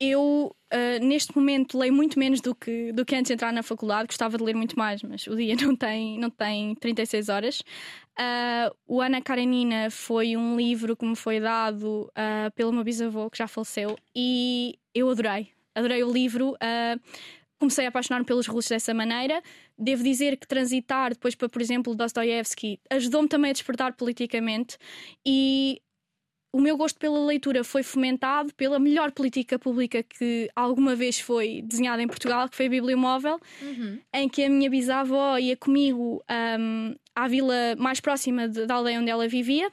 Eu, uh, neste momento, leio muito menos do que, do que antes de entrar na faculdade. Gostava de ler muito mais, mas o dia (laughs) não tem, não tem 36 horas. Uh, o Ana Karenina foi um livro que me foi dado uh, pelo meu bisavô, que já faleceu, e eu adorei. Adorei o livro. Comecei a apaixonar-me pelos russos dessa maneira. Devo dizer que transitar depois para, por exemplo, Dostoevsky ajudou-me também a despertar politicamente e o meu gosto pela leitura foi fomentado pela melhor política pública que alguma vez foi desenhada em Portugal, que foi a Bibliomóvel, uhum. em que a minha bisavó ia comigo um, à vila mais próxima de, da aldeia onde ela vivia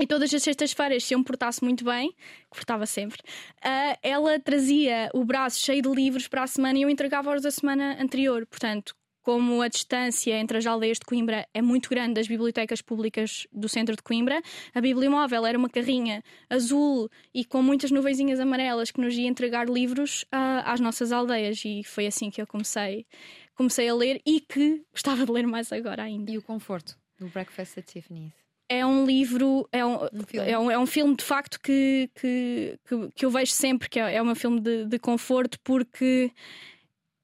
e todas as sextas-feiras, se eu me portasse muito bem, que portava sempre, uh, ela trazia o braço cheio de livros para a semana e eu entregava-os da semana anterior. Portanto, como a distância entre as aldeias de Coimbra é muito grande das bibliotecas públicas do centro de Coimbra, a Bibliomóvel era uma carrinha azul e com muitas nuvenzinhas amarelas que nos ia entregar livros uh, às nossas aldeias. E foi assim que eu comecei, comecei a ler e que gostava de ler mais agora ainda. E o conforto do Breakfast at Tiffany's? é um livro, é um, um filme. É, um, é um filme de facto que, que, que, que eu vejo sempre que é, é um filme de, de conforto porque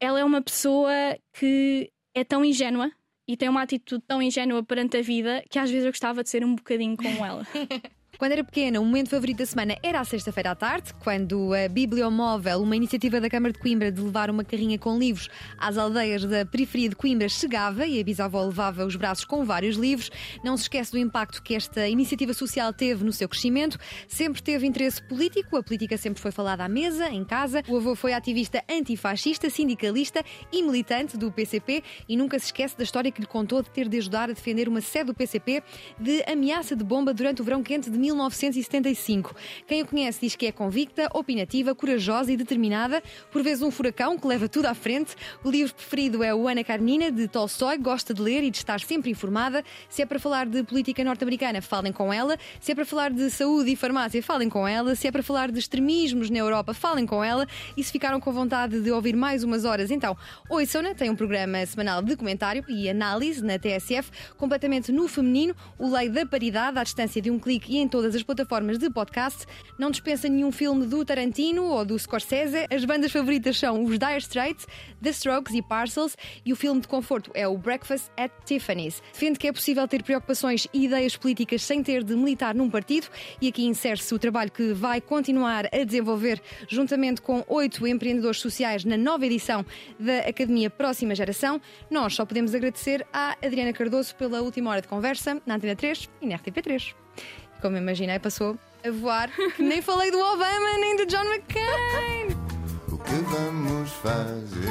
ela é uma pessoa que é tão ingênua e tem uma atitude tão ingênua perante a vida que às vezes eu gostava de ser um bocadinho como ela. (laughs) Quando era pequena, o momento favorito da semana era a sexta-feira à tarde, quando a Bibliomóvel, uma iniciativa da Câmara de Coimbra de levar uma carrinha com livros às aldeias da periferia de Coimbra, chegava e a bisavó levava os braços com vários livros. Não se esquece do impacto que esta iniciativa social teve no seu crescimento. Sempre teve interesse político, a política sempre foi falada à mesa, em casa. O avô foi ativista antifascista, sindicalista e militante do PCP e nunca se esquece da história que lhe contou de ter de ajudar a defender uma sede do PCP de ameaça de bomba durante o verão quente de 1975. Quem a conhece diz que é convicta, opinativa, corajosa e determinada, por vezes um furacão que leva tudo à frente. O livro preferido é o Ana Karenina, de Tolstói, gosta de ler e de estar sempre informada. Se é para falar de política norte-americana, falem com ela. Se é para falar de saúde e farmácia, falem com ela. Se é para falar de extremismos na Europa, falem com ela. E se ficaram com vontade de ouvir mais umas horas, então ouçam-na. Tem um programa semanal de comentário e análise na TSF, completamente no feminino, o Lei da Paridade, à distância de um clique e em todas as plataformas de podcast. Não dispensa nenhum filme do Tarantino ou do Scorsese. As bandas favoritas são os Dire Straits, The Strokes e Parcels. E o filme de conforto é o Breakfast at Tiffany's. Defende que é possível ter preocupações e ideias políticas sem ter de militar num partido. E aqui insere-se o trabalho que vai continuar a desenvolver juntamente com oito empreendedores sociais na nova edição da Academia Próxima Geração. Nós só podemos agradecer à Adriana Cardoso pela última hora de conversa na Antena 3 e na RTP3. Como imaginei, passou a voar, nem falei do Obama nem do John McCain. O que vamos fazer?